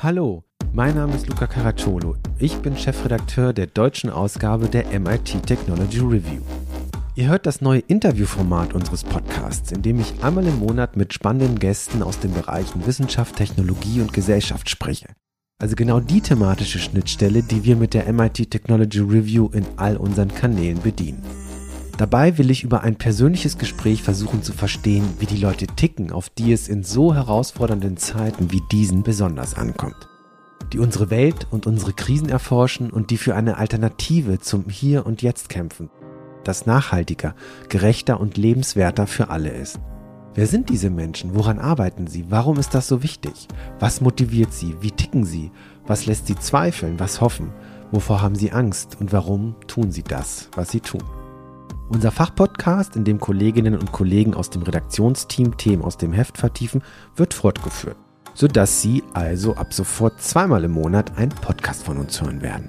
Hallo, mein Name ist Luca Caracciolo. Ich bin Chefredakteur der deutschen Ausgabe der MIT Technology Review. Ihr hört das neue Interviewformat unseres Podcasts, in dem ich einmal im Monat mit spannenden Gästen aus den Bereichen Wissenschaft, Technologie und Gesellschaft spreche. Also genau die thematische Schnittstelle, die wir mit der MIT Technology Review in all unseren Kanälen bedienen. Dabei will ich über ein persönliches Gespräch versuchen zu verstehen, wie die Leute ticken, auf die es in so herausfordernden Zeiten wie diesen besonders ankommt. Die unsere Welt und unsere Krisen erforschen und die für eine Alternative zum Hier und Jetzt kämpfen, das nachhaltiger, gerechter und lebenswerter für alle ist. Wer sind diese Menschen? Woran arbeiten sie? Warum ist das so wichtig? Was motiviert sie? Wie ticken sie? Was lässt sie zweifeln? Was hoffen? Wovor haben sie Angst? Und warum tun sie das, was sie tun? Unser Fachpodcast, in dem Kolleginnen und Kollegen aus dem Redaktionsteam Themen aus dem Heft vertiefen, wird fortgeführt, sodass Sie also ab sofort zweimal im Monat einen Podcast von uns hören werden.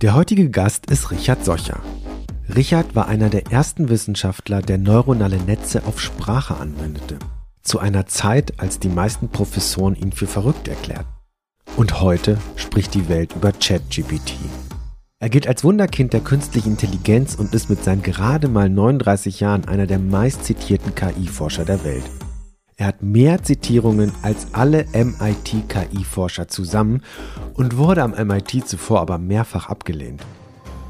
Der heutige Gast ist Richard Socher. Richard war einer der ersten Wissenschaftler, der neuronale Netze auf Sprache anwendete. Zu einer Zeit, als die meisten Professoren ihn für verrückt erklärten. Und heute spricht die Welt über ChatGPT. Er gilt als Wunderkind der künstlichen Intelligenz und ist mit seinen gerade mal 39 Jahren einer der meistzitierten KI-Forscher der Welt. Er hat mehr Zitierungen als alle MIT-KI-Forscher zusammen und wurde am MIT zuvor aber mehrfach abgelehnt.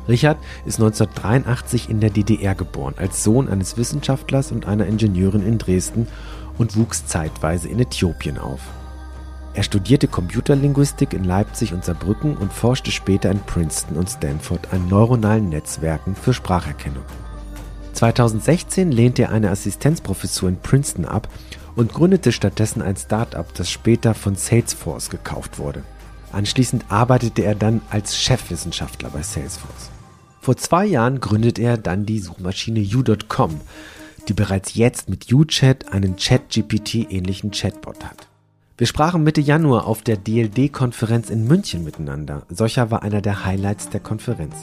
Richard ist 1983 in der DDR geboren, als Sohn eines Wissenschaftlers und einer Ingenieurin in Dresden und wuchs zeitweise in Äthiopien auf. Er studierte Computerlinguistik in Leipzig und Saarbrücken und forschte später in Princeton und Stanford an neuronalen Netzwerken für Spracherkennung. 2016 lehnte er eine Assistenzprofessur in Princeton ab und gründete stattdessen ein Start-up, das später von Salesforce gekauft wurde. Anschließend arbeitete er dann als Chefwissenschaftler bei Salesforce. Vor zwei Jahren gründete er dann die Suchmaschine U.com, die bereits jetzt mit UChat einen Chat-GPT-ähnlichen Chatbot hat. Wir sprachen Mitte Januar auf der DLD-Konferenz in München miteinander. Solcher war einer der Highlights der Konferenz.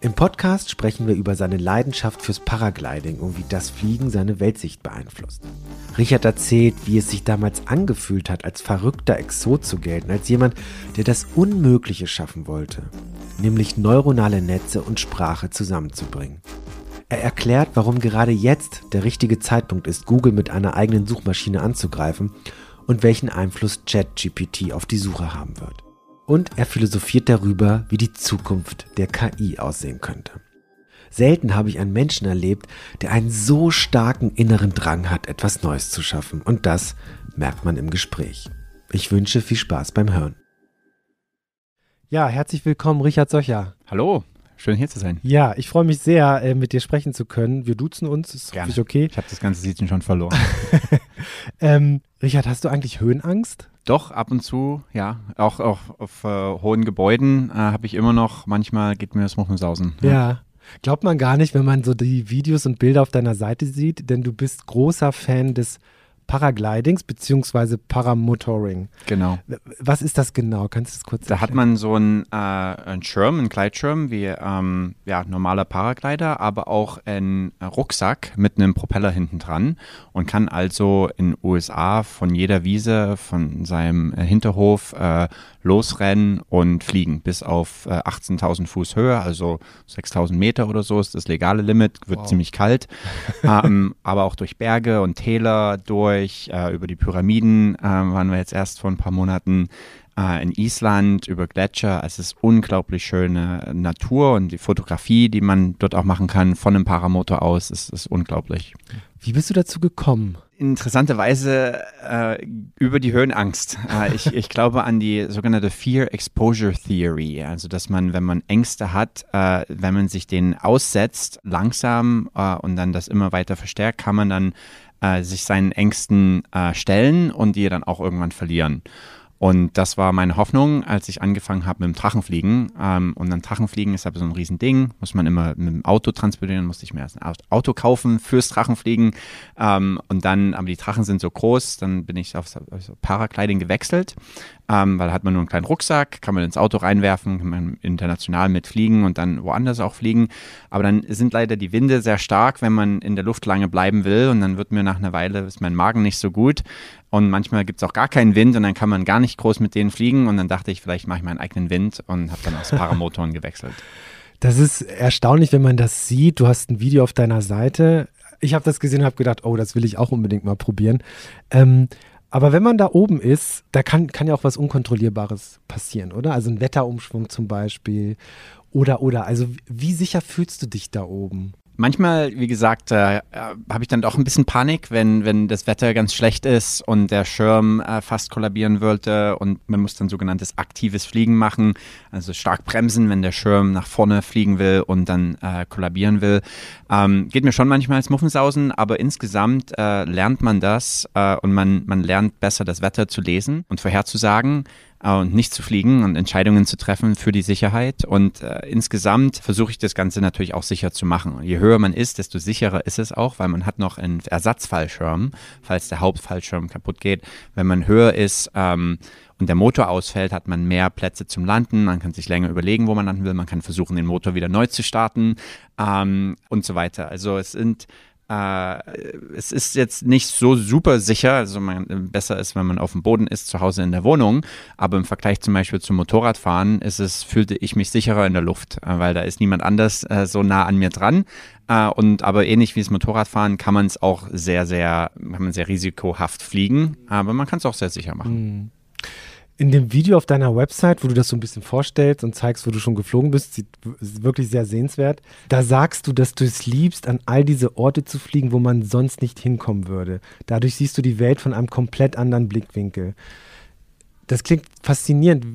Im Podcast sprechen wir über seine Leidenschaft fürs Paragliding und wie das Fliegen seine Weltsicht beeinflusst. Richard erzählt, wie es sich damals angefühlt hat, als verrückter Exot zu gelten, als jemand, der das Unmögliche schaffen wollte, nämlich neuronale Netze und Sprache zusammenzubringen. Er erklärt, warum gerade jetzt der richtige Zeitpunkt ist, Google mit einer eigenen Suchmaschine anzugreifen und welchen Einfluss ChatGPT auf die Suche haben wird. Und er philosophiert darüber, wie die Zukunft der KI aussehen könnte. Selten habe ich einen Menschen erlebt, der einen so starken inneren Drang hat, etwas Neues zu schaffen. Und das merkt man im Gespräch. Ich wünsche viel Spaß beim Hören. Ja, herzlich willkommen, Richard Socher. Hallo, Schön hier zu sein. Ja, ich freue mich sehr, äh, mit dir sprechen zu können. Wir duzen uns, ist Gerne. okay. Ich habe das ganze Siezen schon verloren. ähm, Richard, hast du eigentlich Höhenangst? Doch, ab und zu, ja. Auch, auch auf äh, hohen Gebäuden äh, habe ich immer noch, manchmal geht mir das Muffensausen. Ja. ja. Glaubt man gar nicht, wenn man so die Videos und Bilder auf deiner Seite sieht, denn du bist großer Fan des Paraglidings beziehungsweise Paramotoring. Genau. Was ist das genau? Kannst du das kurz Da erklären? hat man so einen, äh, einen Schirm, einen Gleitschirm, wie ähm, ja, normaler Paraglider, aber auch einen Rucksack mit einem Propeller hinten dran und kann also in USA von jeder Wiese, von seinem Hinterhof äh, losrennen und fliegen bis auf äh, 18.000 Fuß Höhe, also 6.000 Meter oder so ist das legale Limit, wird wow. ziemlich kalt, ähm, aber auch durch Berge und Täler durch, äh, über die Pyramiden äh, waren wir jetzt erst vor ein paar Monaten äh, in Island, über Gletscher. Es ist unglaublich schöne Natur und die Fotografie, die man dort auch machen kann von einem Paramotor aus, ist, ist unglaublich. Wie bist du dazu gekommen? interessanterweise äh, über die Höhenangst. Äh, ich, ich glaube an die sogenannte Fear Exposure Theory, also dass man, wenn man Ängste hat, äh, wenn man sich denen aussetzt, langsam äh, und dann das immer weiter verstärkt, kann man dann äh, sich seinen Ängsten äh, stellen und die dann auch irgendwann verlieren. Und das war meine Hoffnung, als ich angefangen habe mit dem Drachenfliegen. Ähm, und dann Drachenfliegen ist aber so ein Riesending, muss man immer mit dem Auto transportieren, musste ich mir erst ein Auto kaufen fürs Drachenfliegen. Ähm, und dann, aber die Drachen sind so groß, dann bin ich auf auf so Paragliding gewechselt, ähm, weil da hat man nur einen kleinen Rucksack, kann man ins Auto reinwerfen, kann man international mitfliegen und dann woanders auch fliegen. Aber dann sind leider die Winde sehr stark, wenn man in der Luft lange bleiben will. Und dann wird mir nach einer Weile, ist mein Magen nicht so gut. Und manchmal gibt es auch gar keinen Wind und dann kann man gar nicht groß mit denen fliegen. Und dann dachte ich, vielleicht mache ich meinen eigenen Wind und habe dann aufs Paramotoren gewechselt. Das ist erstaunlich, wenn man das sieht. Du hast ein Video auf deiner Seite. Ich habe das gesehen und habe gedacht, oh, das will ich auch unbedingt mal probieren. Ähm, aber wenn man da oben ist, da kann, kann ja auch was Unkontrollierbares passieren, oder? Also ein Wetterumschwung zum Beispiel. Oder, oder. Also wie sicher fühlst du dich da oben? Manchmal, wie gesagt, äh, habe ich dann doch ein bisschen Panik, wenn, wenn das Wetter ganz schlecht ist und der Schirm äh, fast kollabieren würde und man muss dann sogenanntes aktives Fliegen machen, also stark bremsen, wenn der Schirm nach vorne fliegen will und dann äh, kollabieren will. Ähm, geht mir schon manchmal als Muffensausen, aber insgesamt äh, lernt man das äh, und man, man lernt besser das Wetter zu lesen und vorherzusagen äh, und nicht zu fliegen und Entscheidungen zu treffen für die Sicherheit. Und äh, insgesamt versuche ich das Ganze natürlich auch sicher zu machen. Je höher man ist, desto sicherer ist es auch, weil man hat noch einen Ersatzfallschirm, falls der Hauptfallschirm kaputt geht. Wenn man höher ist, ähm, und der Motor ausfällt, hat man mehr Plätze zum Landen. Man kann sich länger überlegen, wo man landen will. Man kann versuchen, den Motor wieder neu zu starten ähm, und so weiter. Also es sind äh, es ist jetzt nicht so super sicher, also man, besser ist, wenn man auf dem Boden ist, zu Hause in der Wohnung, aber im Vergleich zum Beispiel zum Motorradfahren ist es, fühlte ich mich sicherer in der Luft, äh, weil da ist niemand anders äh, so nah an mir dran. Äh, und aber ähnlich wie das Motorradfahren kann man es auch sehr, sehr, kann man sehr risikohaft fliegen, aber man kann es auch sehr sicher machen. Mhm. In dem Video auf deiner Website, wo du das so ein bisschen vorstellst und zeigst, wo du schon geflogen bist, sieht wirklich sehr sehenswert. Da sagst du, dass du es liebst, an all diese Orte zu fliegen, wo man sonst nicht hinkommen würde. Dadurch siehst du die Welt von einem komplett anderen Blickwinkel. Das klingt faszinierend.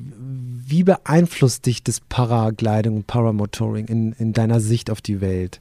Wie beeinflusst dich das Paragliding und Paramotoring in, in deiner Sicht auf die Welt?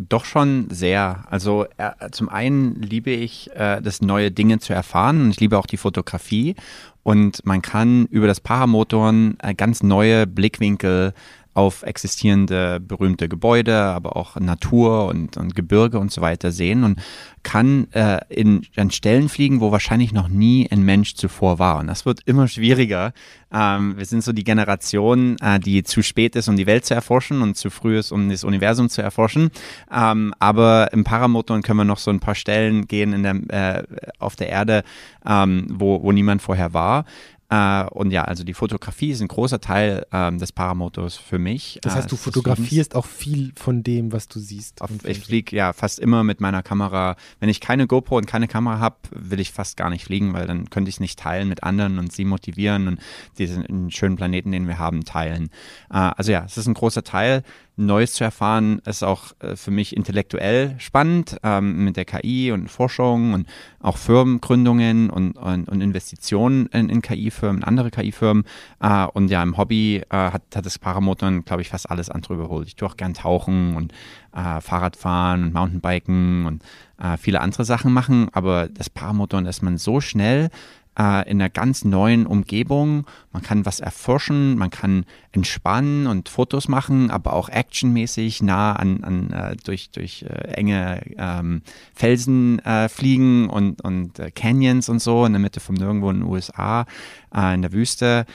Doch schon sehr. Also äh, zum einen liebe ich, äh, das neue Dinge zu erfahren und ich liebe auch die Fotografie und man kann über das Paramotoren äh, ganz neue Blickwinkel auf existierende berühmte Gebäude, aber auch Natur und, und Gebirge und so weiter sehen und kann äh, in, an Stellen fliegen, wo wahrscheinlich noch nie ein Mensch zuvor war. Und das wird immer schwieriger. Ähm, wir sind so die Generation, äh, die zu spät ist, um die Welt zu erforschen und zu früh ist, um das Universum zu erforschen. Ähm, aber im Paramotoren können wir noch so ein paar Stellen gehen in der, äh, auf der Erde, ähm, wo, wo niemand vorher war. Äh, und ja, also die Fotografie ist ein großer Teil ähm, des Paramotors für mich. Das heißt, äh, du fotografierst auch viel von dem, was du siehst. Auf, ich fliege ja fast immer mit meiner Kamera. Wenn ich keine GoPro und keine Kamera habe, will ich fast gar nicht fliegen, weil dann könnte ich es nicht teilen mit anderen und sie motivieren und diesen schönen Planeten, den wir haben, teilen. Äh, also ja, es ist ein großer Teil. Neues zu erfahren, ist auch äh, für mich intellektuell spannend ähm, mit der KI und Forschung und auch Firmengründungen und, und, und Investitionen in, in KI-Firmen, andere KI-Firmen. Äh, und ja, im Hobby äh, hat, hat das Paramotoren, glaube ich, fast alles andere überholt. Ich tue auch gern tauchen und äh, Fahrradfahren und Mountainbiken und äh, viele andere Sachen machen, aber das Paramotoren ist man so schnell äh, in einer ganz neuen Umgebung. Man kann was erforschen, man kann entspannen und Fotos machen, aber auch actionmäßig nah an, an äh, durch, durch äh, enge ähm, Felsen äh, fliegen und, und äh, Canyons und so in der Mitte vom Nirgendwo in den USA, äh, in der Wüste.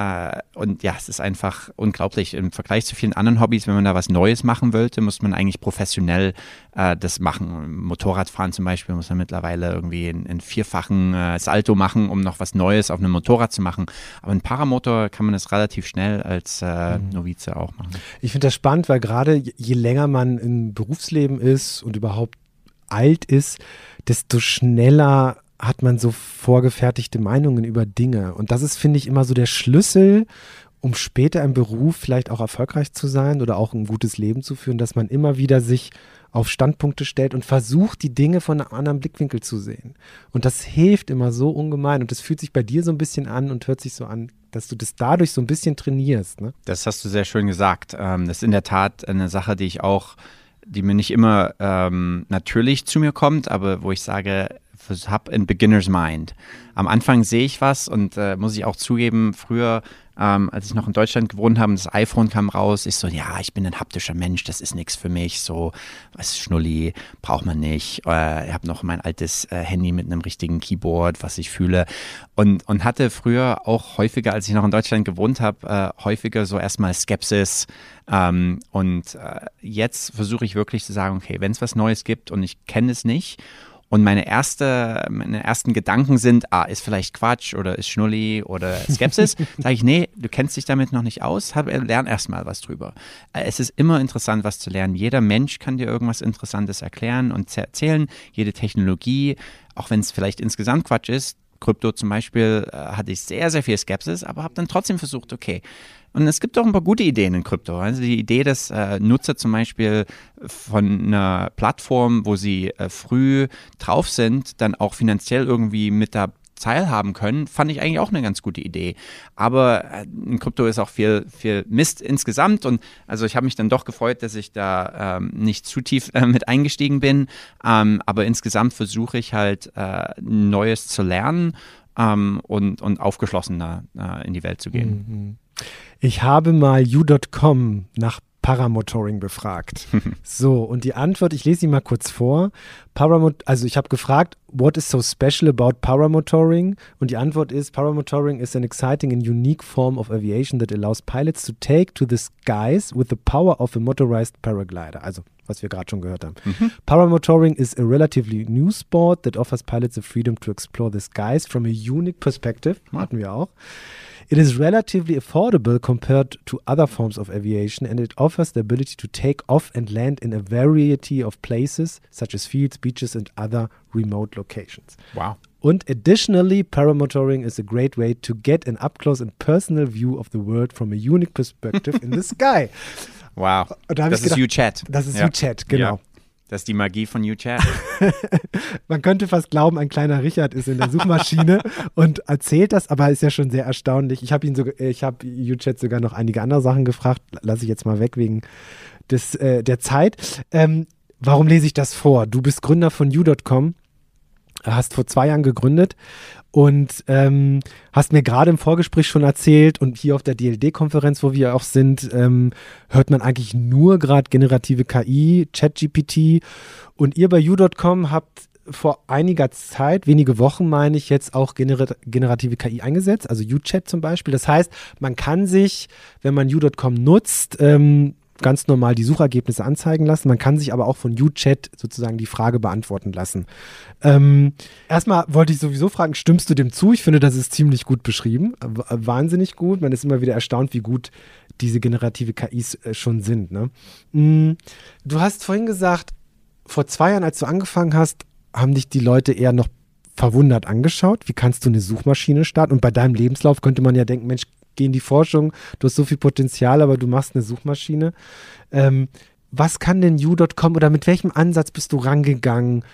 Äh, und ja, es ist einfach unglaublich. Im Vergleich zu vielen anderen Hobbys, wenn man da was Neues machen wollte, muss man eigentlich professionell äh, das machen. Motorradfahren zum Beispiel muss man mittlerweile irgendwie einen, vierfachen äh, Salto machen, um noch was Neues auf einem Motorrad zu machen. Aber ein Paramotor kann man das relativ schnell als äh, mhm. Novize auch machen. Ich finde das spannend, weil gerade je länger man im Berufsleben ist und überhaupt alt ist, desto schneller hat man so vorgefertigte Meinungen über Dinge. Und das ist, finde ich, immer so der Schlüssel, um später im Beruf vielleicht auch erfolgreich zu sein oder auch ein gutes Leben zu führen, dass man immer wieder sich auf Standpunkte stellt und versucht, die Dinge von einem anderen Blickwinkel zu sehen. Und das hilft immer so ungemein. Und das fühlt sich bei dir so ein bisschen an und hört sich so an, dass du das dadurch so ein bisschen trainierst. Ne? Das hast du sehr schön gesagt. Ähm, das ist in der Tat eine Sache, die ich auch, die mir nicht immer ähm, natürlich zu mir kommt, aber wo ich sage, habe ein Beginner's Mind. Am Anfang sehe ich was und äh, muss ich auch zugeben, früher ähm, als ich noch in Deutschland gewohnt habe, das iPhone kam raus. Ich so, ja, ich bin ein haptischer Mensch, das ist nichts für mich. So, was Schnulli, braucht man nicht. Äh, ich habe noch mein altes äh, Handy mit einem richtigen Keyboard, was ich fühle. Und, und hatte früher auch häufiger, als ich noch in Deutschland gewohnt habe, äh, häufiger so erstmal Skepsis. Ähm, und äh, jetzt versuche ich wirklich zu sagen, okay, wenn es was Neues gibt und ich kenne es nicht und meine, erste, meine ersten Gedanken sind, ah, ist vielleicht Quatsch oder ist Schnulli oder Skepsis, sage ich, nee, du kennst dich damit noch nicht aus, hab, lern erstmal was drüber. Äh, es ist immer interessant, was zu lernen. Jeder Mensch kann dir irgendwas Interessantes erklären und erzählen. Jede Technologie, auch wenn es vielleicht insgesamt Quatsch ist, Krypto zum Beispiel, äh, hatte ich sehr, sehr viel Skepsis, aber habe dann trotzdem versucht, okay, und es gibt auch ein paar gute Ideen in Krypto. Also die Idee, dass äh, Nutzer zum Beispiel von einer Plattform, wo sie äh, früh drauf sind, dann auch finanziell irgendwie mit da teilhaben können, fand ich eigentlich auch eine ganz gute Idee. Aber äh, in Krypto ist auch viel, viel Mist insgesamt und also ich habe mich dann doch gefreut, dass ich da ähm, nicht zu tief äh, mit eingestiegen bin. Ähm, aber insgesamt versuche ich halt äh, Neues zu lernen ähm, und, und aufgeschlossener äh, in die Welt zu gehen. Mhm. Ich habe mal u.com nach Paramotoring befragt. so, und die Antwort, ich lese sie mal kurz vor. Paramot also ich habe gefragt, what is so special about paramotoring? Und die Antwort ist, paramotoring is an exciting and unique form of aviation that allows pilots to take to the skies with the power of a motorized paraglider. Also, was wir gerade schon gehört haben. Mhm. Paramotoring is a relatively new sport that offers pilots the freedom to explore the skies from a unique perspective. Hatten wir auch. It is relatively affordable compared to other forms of aviation and it offers the ability to take off and land in a variety of places, such as fields, beaches, and other remote locations. Wow. And additionally, paramotoring is a great way to get an up close and personal view of the world from a unique perspective in the sky. Wow. Da das ist U-Chat. Das ist ja. U-Chat, genau. Ja. Das ist die Magie von UChat. Man könnte fast glauben, ein kleiner Richard ist in der Suchmaschine und erzählt das, aber ist ja schon sehr erstaunlich. Ich habe ihn sogar, ich habe UChat sogar noch einige andere Sachen gefragt. Lasse ich jetzt mal weg wegen des, äh, der Zeit. Ähm, warum lese ich das vor? Du bist Gründer von U.com hast vor zwei Jahren gegründet und ähm, hast mir gerade im Vorgespräch schon erzählt und hier auf der DLD-Konferenz, wo wir auch sind, ähm, hört man eigentlich nur gerade generative KI, ChatGPT und ihr bei u.com habt vor einiger Zeit, wenige Wochen meine ich, jetzt auch gener generative KI eingesetzt, also U-Chat zum Beispiel. Das heißt, man kann sich, wenn man u.com nutzt, ähm, ganz normal die Suchergebnisse anzeigen lassen. Man kann sich aber auch von UChat sozusagen die Frage beantworten lassen. Ähm, erstmal wollte ich sowieso fragen, stimmst du dem zu? Ich finde, das ist ziemlich gut beschrieben. W wahnsinnig gut. Man ist immer wieder erstaunt, wie gut diese generative KIs äh, schon sind. Ne? Mhm. Du hast vorhin gesagt, vor zwei Jahren, als du angefangen hast, haben dich die Leute eher noch verwundert angeschaut. Wie kannst du eine Suchmaschine starten? Und bei deinem Lebenslauf könnte man ja denken, Mensch, geh in die Forschung, du hast so viel Potenzial, aber du machst eine Suchmaschine. Ähm, was kann denn you.com oder mit welchem Ansatz bist du rangegangen,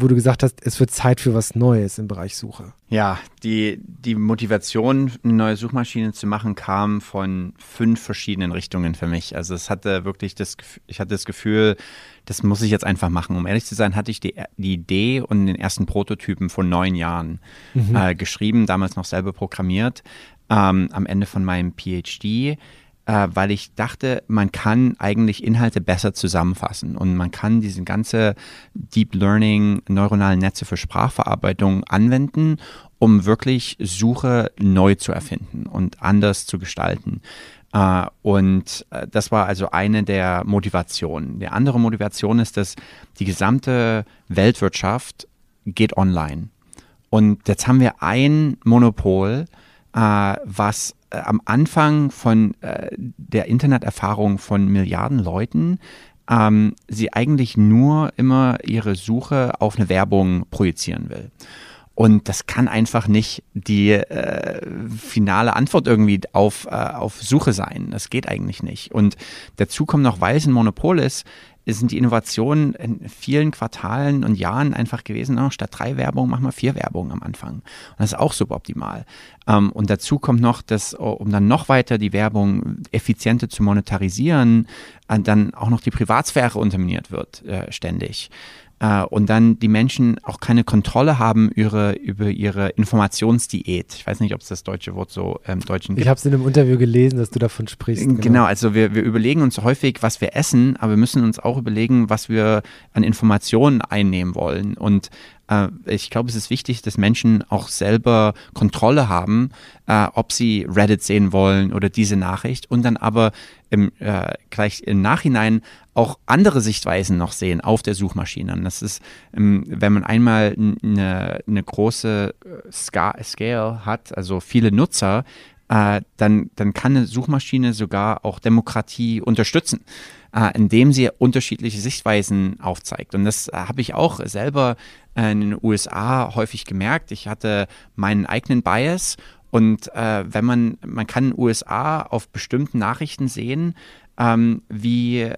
wo du gesagt hast, es wird Zeit für was Neues im Bereich Suche? Ja, die, die Motivation, eine neue Suchmaschine zu machen, kam von fünf verschiedenen Richtungen für mich. Also es hatte wirklich das, ich hatte das Gefühl, das muss ich jetzt einfach machen. Um ehrlich zu sein, hatte ich die, die Idee und den ersten Prototypen vor neun Jahren mhm. äh, geschrieben, damals noch selber programmiert ähm, am Ende von meinem PhD, äh, weil ich dachte, man kann eigentlich Inhalte besser zusammenfassen und man kann diese ganze Deep Learning, neuronalen Netze für Sprachverarbeitung anwenden, um wirklich Suche neu zu erfinden und anders zu gestalten. Uh, und uh, das war also eine der Motivationen. Die andere Motivation ist, dass die gesamte Weltwirtschaft geht online. Und jetzt haben wir ein Monopol, was äh, am Anfang von äh, der Interneterfahrung von Milliarden Leuten ähm, sie eigentlich nur immer ihre Suche auf eine Werbung projizieren will. Und das kann einfach nicht die äh, finale Antwort irgendwie auf, äh, auf Suche sein. Das geht eigentlich nicht. Und dazu kommt noch, weil es ein Monopol ist, sind die Innovationen in vielen Quartalen und Jahren einfach gewesen, oh, statt drei Werbungen machen wir vier Werbungen am Anfang. Und das ist auch suboptimal. Ähm, und dazu kommt noch, dass, um dann noch weiter die Werbung effizienter zu monetarisieren, äh, dann auch noch die Privatsphäre unterminiert wird äh, ständig äh, und dann die Menschen auch keine Kontrolle haben ihre, über ihre Informationsdiät. Ich weiß nicht, ob es das deutsche Wort so im ähm, Deutschen gibt. Ich habe es in einem Interview gelesen, dass du davon sprichst. Genau, genau also wir, wir überlegen uns häufig, was wir essen, aber wir müssen uns auch überlegen, was wir an Informationen einnehmen wollen. Und äh, ich glaube, es ist wichtig, dass Menschen auch selber Kontrolle haben, äh, ob sie Reddit sehen wollen oder diese Nachricht und dann aber im, äh, gleich im Nachhinein auch andere Sichtweisen noch sehen auf der Suchmaschine. Und das ist, ähm, wenn man einmal eine, eine große äh, Scale hat, also viele Nutzer, äh, dann, dann kann eine Suchmaschine sogar auch Demokratie unterstützen äh, indem sie unterschiedliche Sichtweisen aufzeigt. Und das habe ich auch selber in den USA häufig gemerkt. Ich hatte meinen eigenen Bias und wenn man, man kann in den USA auf bestimmten Nachrichten sehen, ähm, wie äh,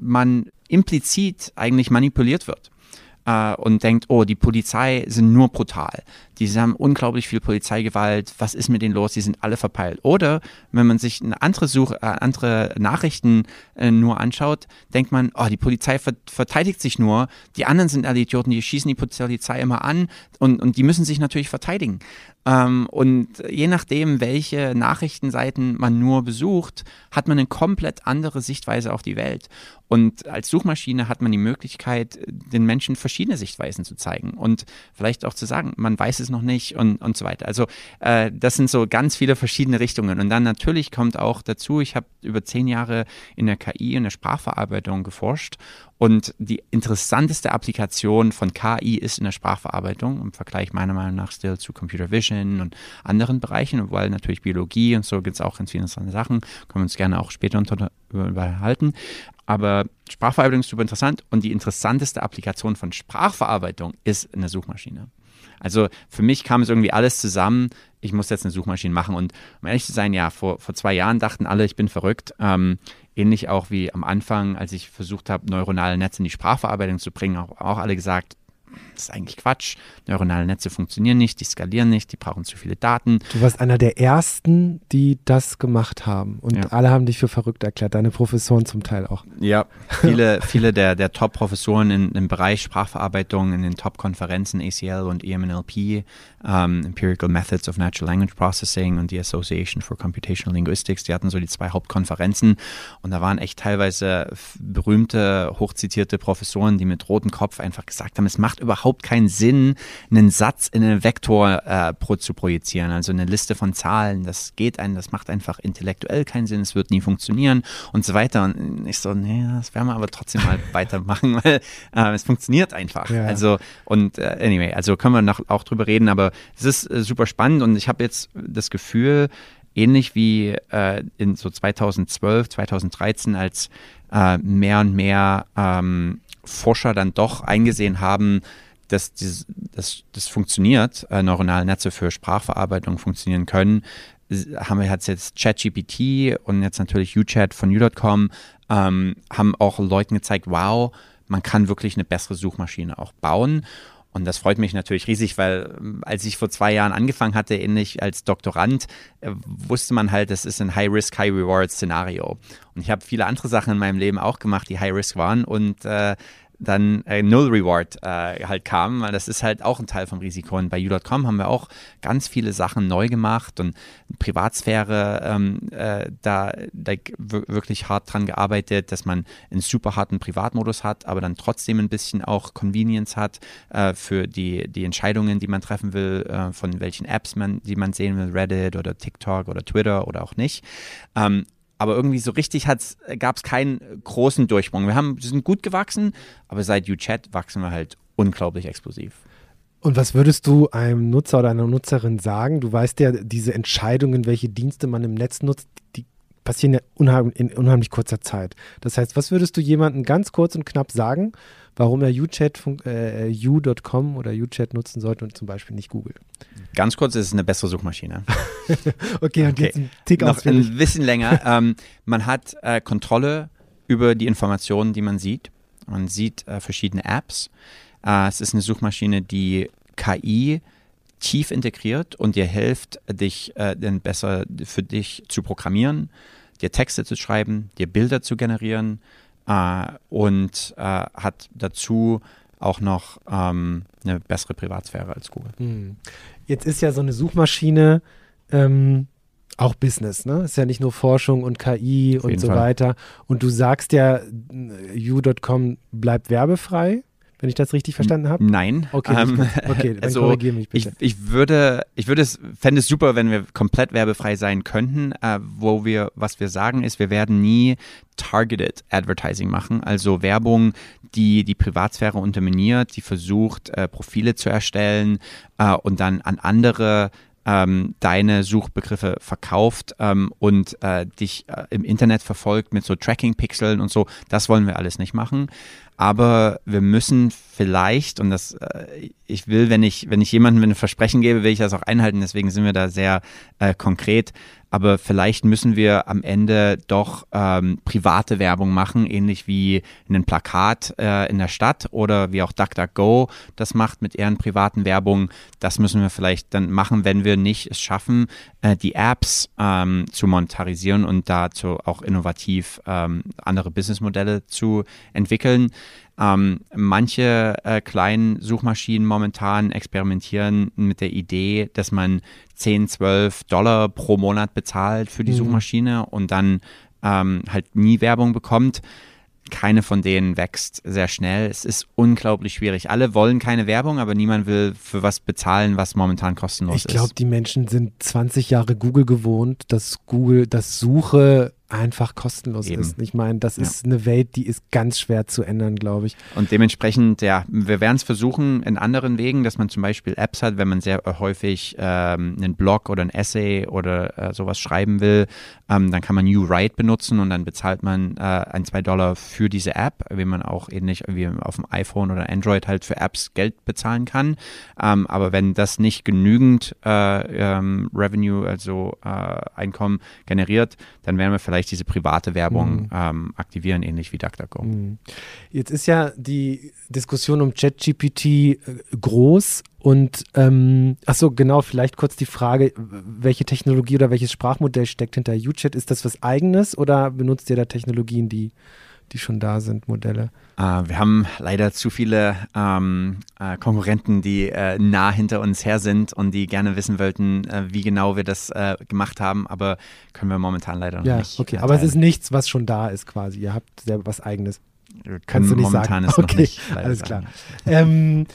man implizit eigentlich manipuliert wird äh, und denkt, oh, die Polizei sind nur brutal. Die haben unglaublich viel Polizeigewalt. Was ist mit denen los? Die sind alle verpeilt. Oder wenn man sich eine andere Suche, äh, andere Nachrichten äh, nur anschaut, denkt man, oh, die Polizei ver verteidigt sich nur. Die anderen sind alle Idioten. Die schießen die Polizei immer an und, und die müssen sich natürlich verteidigen. Ähm, und je nachdem, welche Nachrichtenseiten man nur besucht, hat man eine komplett andere Sichtweise auf die Welt. Und als Suchmaschine hat man die Möglichkeit, den Menschen verschiedene Sichtweisen zu zeigen und vielleicht auch zu sagen, man weiß es noch nicht und, und so weiter. Also äh, das sind so ganz viele verschiedene Richtungen. Und dann natürlich kommt auch dazu, ich habe über zehn Jahre in der KI, in der Sprachverarbeitung geforscht und die interessanteste Applikation von KI ist in der Sprachverarbeitung, im Vergleich meiner Meinung nach still zu Computer Vision und anderen Bereichen, weil natürlich Biologie und so gibt es auch ganz viele interessante Sachen, können wir uns gerne auch später unterhalten. Aber Sprachverarbeitung ist super interessant und die interessanteste Applikation von Sprachverarbeitung ist eine Suchmaschine. Also für mich kam es irgendwie alles zusammen. Ich muss jetzt eine Suchmaschine machen. Und um ehrlich zu sein, ja, vor, vor zwei Jahren dachten alle, ich bin verrückt. Ähm, ähnlich auch wie am Anfang, als ich versucht habe, neuronale Netze in die Sprachverarbeitung zu bringen, auch, auch alle gesagt, das ist eigentlich Quatsch. Neuronale Netze funktionieren nicht, die skalieren nicht, die brauchen zu viele Daten. Du warst einer der ersten, die das gemacht haben. Und ja. alle haben dich für verrückt erklärt, deine Professoren zum Teil auch. Ja, viele, viele der, der Top-Professoren im Bereich Sprachverarbeitung, in den Top-Konferenzen ACL und EMNLP, um, ähm, Empirical Methods of Natural Language Processing und die Association for Computational Linguistics, die hatten so die zwei Hauptkonferenzen. Und da waren echt teilweise berühmte, hochzitierte Professoren, die mit rotem Kopf einfach gesagt haben, es macht überhaupt keinen Sinn, einen Satz in einen Vektor äh, zu projizieren, also eine Liste von Zahlen. Das geht ein, das macht einfach intellektuell keinen Sinn, es wird nie funktionieren und so weiter. Und ich so, nee, das werden wir aber trotzdem mal weitermachen, weil äh, es funktioniert einfach. Ja. Also und äh, anyway, also können wir noch auch drüber reden, aber es ist äh, super spannend und ich habe jetzt das Gefühl, ähnlich wie äh, in so 2012, 2013, als äh, mehr und mehr ähm, Forscher dann doch eingesehen haben, dass das, das funktioniert, äh, neuronale Netze für Sprachverarbeitung funktionieren können, haben wir jetzt ChatGPT und jetzt natürlich UChat von U.com, ähm, haben auch Leuten gezeigt, wow, man kann wirklich eine bessere Suchmaschine auch bauen. Und das freut mich natürlich riesig, weil ähm, als ich vor zwei Jahren angefangen hatte, ähnlich als Doktorand, äh, wusste man halt, das ist ein High-Risk, High-Reward-Szenario. Und ich habe viele andere Sachen in meinem Leben auch gemacht, die High-Risk waren. Und äh, dann äh, Null Reward äh, halt kam, weil das ist halt auch ein Teil vom Risiko. Und bei U.com haben wir auch ganz viele Sachen neu gemacht und Privatsphäre ähm, äh, da, da wirklich hart dran gearbeitet, dass man einen super harten Privatmodus hat, aber dann trotzdem ein bisschen auch Convenience hat äh, für die, die Entscheidungen, die man treffen will, äh, von welchen Apps man, die man sehen will, Reddit oder TikTok oder Twitter oder auch nicht. Ähm, aber irgendwie so richtig gab es keinen großen Durchbruch. Wir haben, sind gut gewachsen, aber seit UChat wachsen wir halt unglaublich explosiv. Und was würdest du einem Nutzer oder einer Nutzerin sagen? Du weißt ja, diese Entscheidungen, welche Dienste man im Netz nutzt, die passieren ja unheimlich, in unheimlich kurzer Zeit. Das heißt, was würdest du jemandem ganz kurz und knapp sagen, warum er UChat, äh, u.com oder UChat nutzen sollte und zum Beispiel nicht Google? Ganz kurz, es ist eine bessere Suchmaschine. okay, und okay. jetzt ein Tick Noch ein bisschen länger. ähm, man hat äh, Kontrolle über die Informationen, die man sieht. Man sieht äh, verschiedene Apps. Äh, es ist eine Suchmaschine, die KI tief integriert und dir hilft, dich äh, dann besser für dich zu programmieren, dir Texte zu schreiben, dir Bilder zu generieren äh, und äh, hat dazu auch noch ähm, eine bessere Privatsphäre als Google. Hm. Jetzt ist ja so eine Suchmaschine ähm, auch Business, ne? Ist ja nicht nur Forschung und KI Auf und so Fall. weiter. Und du sagst ja, you.com bleibt werbefrei wenn ich das richtig verstanden habe? Nein. Okay, ähm, okay dann also korrigiere mich bitte. Ich, ich würde, ich würde es, fände es super, wenn wir komplett werbefrei sein könnten. Äh, wo wir, was wir sagen ist, wir werden nie targeted Advertising machen, also Werbung, die die Privatsphäre unterminiert, die versucht, äh, Profile zu erstellen äh, und dann an andere ähm, deine Suchbegriffe verkauft ähm, und äh, dich äh, im Internet verfolgt mit so Tracking-Pixeln und so. Das wollen wir alles nicht machen. Aber wir müssen vielleicht, und das, äh, ich will, wenn ich, wenn ich jemandem ein Versprechen gebe, will ich das auch einhalten, deswegen sind wir da sehr äh, konkret. Aber vielleicht müssen wir am Ende doch ähm, private Werbung machen, ähnlich wie ein Plakat äh, in der Stadt oder wie auch DuckDuckGo das macht mit ihren privaten Werbung. Das müssen wir vielleicht dann machen, wenn wir nicht es schaffen, äh, die Apps ähm, zu monetarisieren und dazu auch innovativ ähm, andere Businessmodelle zu entwickeln. Ähm, manche äh, kleinen Suchmaschinen momentan experimentieren mit der Idee, dass man 10, 12 Dollar pro Monat bezahlt für die mhm. Suchmaschine und dann ähm, halt nie Werbung bekommt. Keine von denen wächst sehr schnell. Es ist unglaublich schwierig. Alle wollen keine Werbung, aber niemand will für was bezahlen, was momentan kostenlos ich glaub, ist. Ich glaube, die Menschen sind 20 Jahre Google gewohnt, dass Google, das Suche einfach kostenlos Eben. ist. Ich meine, das ja. ist eine Welt, die ist ganz schwer zu ändern, glaube ich. Und dementsprechend, ja, wir werden es versuchen in anderen Wegen, dass man zum Beispiel Apps hat, wenn man sehr häufig ähm, einen Blog oder ein Essay oder äh, sowas schreiben will, ähm, dann kann man New Write benutzen und dann bezahlt man äh, ein, zwei Dollar für diese App, wie man auch ähnlich wie auf dem iPhone oder Android halt für Apps Geld bezahlen kann. Ähm, aber wenn das nicht genügend äh, ähm, Revenue, also äh, Einkommen generiert, dann werden wir vielleicht vielleicht diese private Werbung mhm. ähm, aktivieren, ähnlich wie DuckDuckGo. Mhm. Jetzt ist ja die Diskussion um ChatGPT äh, groß und ähm, achso, genau, vielleicht kurz die Frage, welche Technologie oder welches Sprachmodell steckt hinter UChat? Ist das was eigenes oder benutzt ihr da Technologien, die die schon da sind, Modelle? Uh, wir haben leider zu viele ähm, äh, Konkurrenten, die äh, nah hinter uns her sind und die gerne wissen wollten, äh, wie genau wir das äh, gemacht haben, aber können wir momentan leider noch ja, nicht. Okay, aber es ist nichts, was schon da ist quasi. Ihr habt selber was eigenes. Kannst du nicht momentan sagen. Ist okay, noch nicht, alles klar. ähm,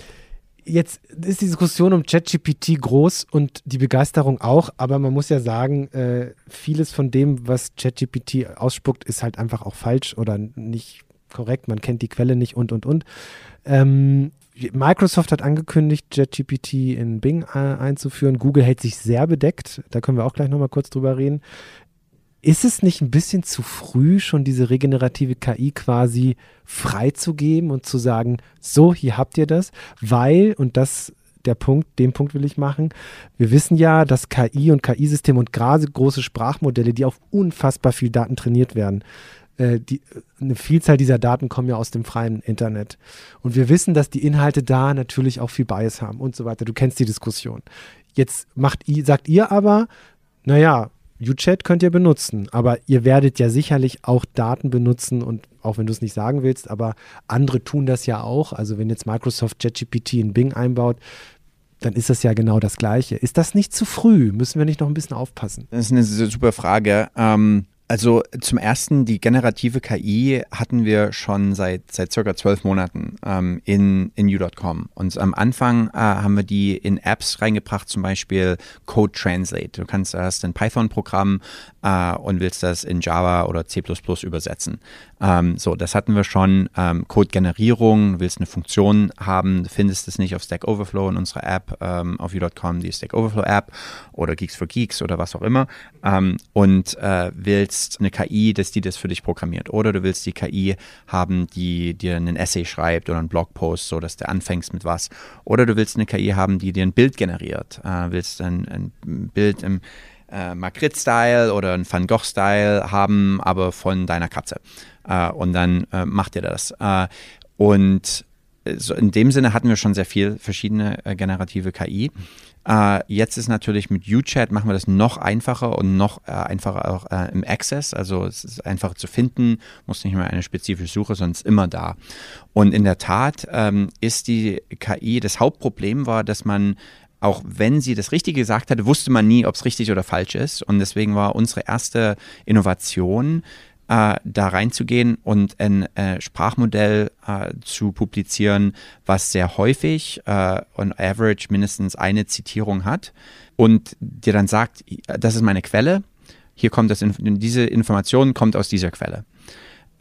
Jetzt ist die Diskussion um ChatGPT groß und die Begeisterung auch, aber man muss ja sagen, äh, vieles von dem, was ChatGPT ausspuckt, ist halt einfach auch falsch oder nicht korrekt. Man kennt die Quelle nicht und und und. Ähm, Microsoft hat angekündigt, ChatGPT in Bing äh, einzuführen. Google hält sich sehr bedeckt. Da können wir auch gleich nochmal kurz drüber reden. Ist es nicht ein bisschen zu früh, schon diese regenerative KI quasi freizugeben und zu sagen, so, hier habt ihr das, weil, und das der Punkt, den Punkt will ich machen. Wir wissen ja, dass KI und KI-Systeme und gerade große Sprachmodelle, die auf unfassbar viel Daten trainiert werden, äh, die, eine Vielzahl dieser Daten kommen ja aus dem freien Internet. Und wir wissen, dass die Inhalte da natürlich auch viel Bias haben und so weiter. Du kennst die Diskussion. Jetzt macht, sagt ihr aber, naja, UChat könnt ihr benutzen, aber ihr werdet ja sicherlich auch Daten benutzen und auch wenn du es nicht sagen willst, aber andere tun das ja auch. Also wenn jetzt Microsoft ChatGPT in Bing einbaut, dann ist das ja genau das Gleiche. Ist das nicht zu früh? Müssen wir nicht noch ein bisschen aufpassen? Das ist eine super Frage. Ähm, also zum ersten, die generative KI hatten wir schon seit, seit circa zwölf Monaten ähm, in, in U.com. Und am Anfang äh, haben wir die in Apps reingebracht, zum Beispiel Code Translate. Du kannst erst ein Python-Programm äh, und willst das in Java oder C übersetzen. Ähm, so, das hatten wir schon. Ähm, Code-Generierung, du willst eine Funktion haben, findest es nicht auf Stack Overflow in unserer App ähm, auf U.com, die Stack Overflow App oder Geeks for Geeks oder was auch immer. Ähm, und äh, willst willst eine KI, dass die das für dich programmiert. Oder du willst die KI haben, die dir einen Essay schreibt oder einen Blogpost, so dass du anfängst mit was. Oder du willst eine KI haben, die dir ein Bild generiert. Äh, willst ein, ein Bild im äh, Magritte-Style oder ein Van Gogh-Style haben, aber von deiner Katze. Äh, und dann äh, macht ihr das. Äh, und in dem Sinne hatten wir schon sehr viel verschiedene äh, generative KI. Äh, jetzt ist natürlich mit UChat machen wir das noch einfacher und noch äh, einfacher auch äh, im Access. Also es ist einfacher zu finden, muss nicht mehr eine spezifische Suche, sondern ist immer da. Und in der Tat ähm, ist die KI, das Hauptproblem war, dass man auch wenn sie das Richtige gesagt hatte, wusste man nie, ob es richtig oder falsch ist. Und deswegen war unsere erste Innovation, äh, da reinzugehen und ein äh, Sprachmodell äh, zu publizieren, was sehr häufig äh, on average mindestens eine Zitierung hat und dir dann sagt, das ist meine Quelle, hier kommt das, diese Information kommt aus dieser Quelle.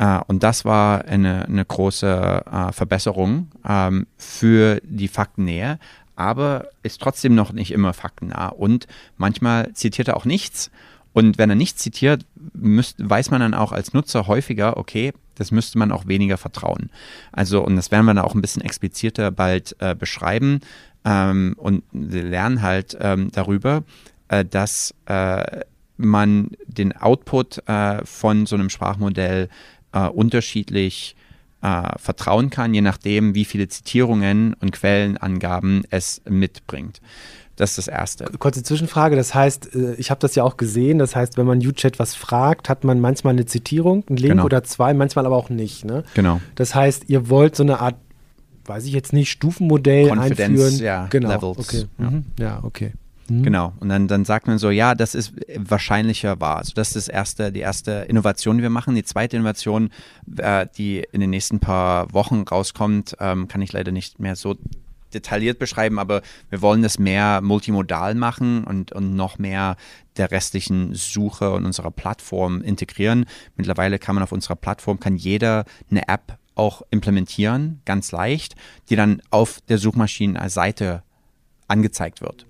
Uh, und das war eine, eine große uh, Verbesserung um, ähm, für die Faktennähe, aber ist trotzdem noch nicht immer faktennah. Und manchmal zitiert er auch nichts und wenn er nicht zitiert, müsst, weiß man dann auch als Nutzer häufiger, okay, das müsste man auch weniger vertrauen. Also, und das werden wir dann auch ein bisschen expliziter bald äh, beschreiben. Ähm, und wir lernen halt ähm, darüber, äh, dass äh, man den Output äh, von so einem Sprachmodell äh, unterschiedlich äh, vertrauen kann, je nachdem, wie viele Zitierungen und Quellenangaben es mitbringt. Das ist das Erste. Kurze Zwischenfrage, das heißt, äh, ich habe das ja auch gesehen, das heißt, wenn man UChat was fragt, hat man manchmal eine Zitierung, einen Link genau. oder zwei, manchmal aber auch nicht. Ne? Genau. Das heißt, ihr wollt so eine Art, weiß ich jetzt nicht, Stufenmodell Confidence, einführen. Ja, genau. Levels. Okay. Ja. Mhm. ja, okay. Mhm. Genau. Und dann, dann sagt man so, ja, das ist wahrscheinlicher wahr. Also das ist das erste, die erste Innovation, die wir machen. Die zweite Innovation, äh, die in den nächsten paar Wochen rauskommt, ähm, kann ich leider nicht mehr so detailliert beschreiben, aber wir wollen das mehr multimodal machen und, und noch mehr der restlichen Suche und unserer Plattform integrieren. Mittlerweile kann man auf unserer Plattform, kann jeder eine App auch implementieren, ganz leicht, die dann auf der Suchmaschinenseite angezeigt wird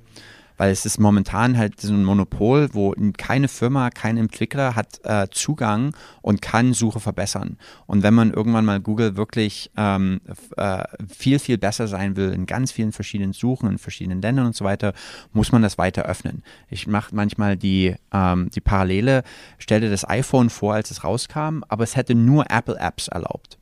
weil es ist momentan halt so ein Monopol, wo keine Firma, kein Entwickler hat äh, Zugang und kann Suche verbessern. Und wenn man irgendwann mal Google wirklich ähm, äh, viel, viel besser sein will in ganz vielen verschiedenen Suchen, in verschiedenen Ländern und so weiter, muss man das weiter öffnen. Ich mache manchmal die, ähm, die Parallele, stellte das iPhone vor, als es rauskam, aber es hätte nur Apple-Apps erlaubt.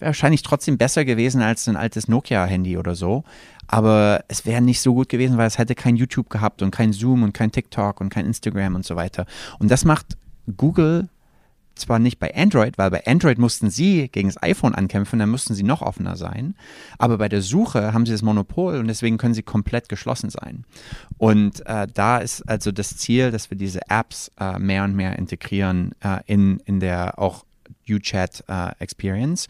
Wahrscheinlich trotzdem besser gewesen als ein altes Nokia-Handy oder so. Aber es wäre nicht so gut gewesen, weil es hätte kein YouTube gehabt und kein Zoom und kein TikTok und kein Instagram und so weiter. Und das macht Google zwar nicht bei Android, weil bei Android mussten sie gegen das iPhone ankämpfen, dann mussten sie noch offener sein, aber bei der Suche haben sie das Monopol und deswegen können sie komplett geschlossen sein. Und äh, da ist also das Ziel, dass wir diese Apps äh, mehr und mehr integrieren äh, in, in der auch UChat äh, Experience.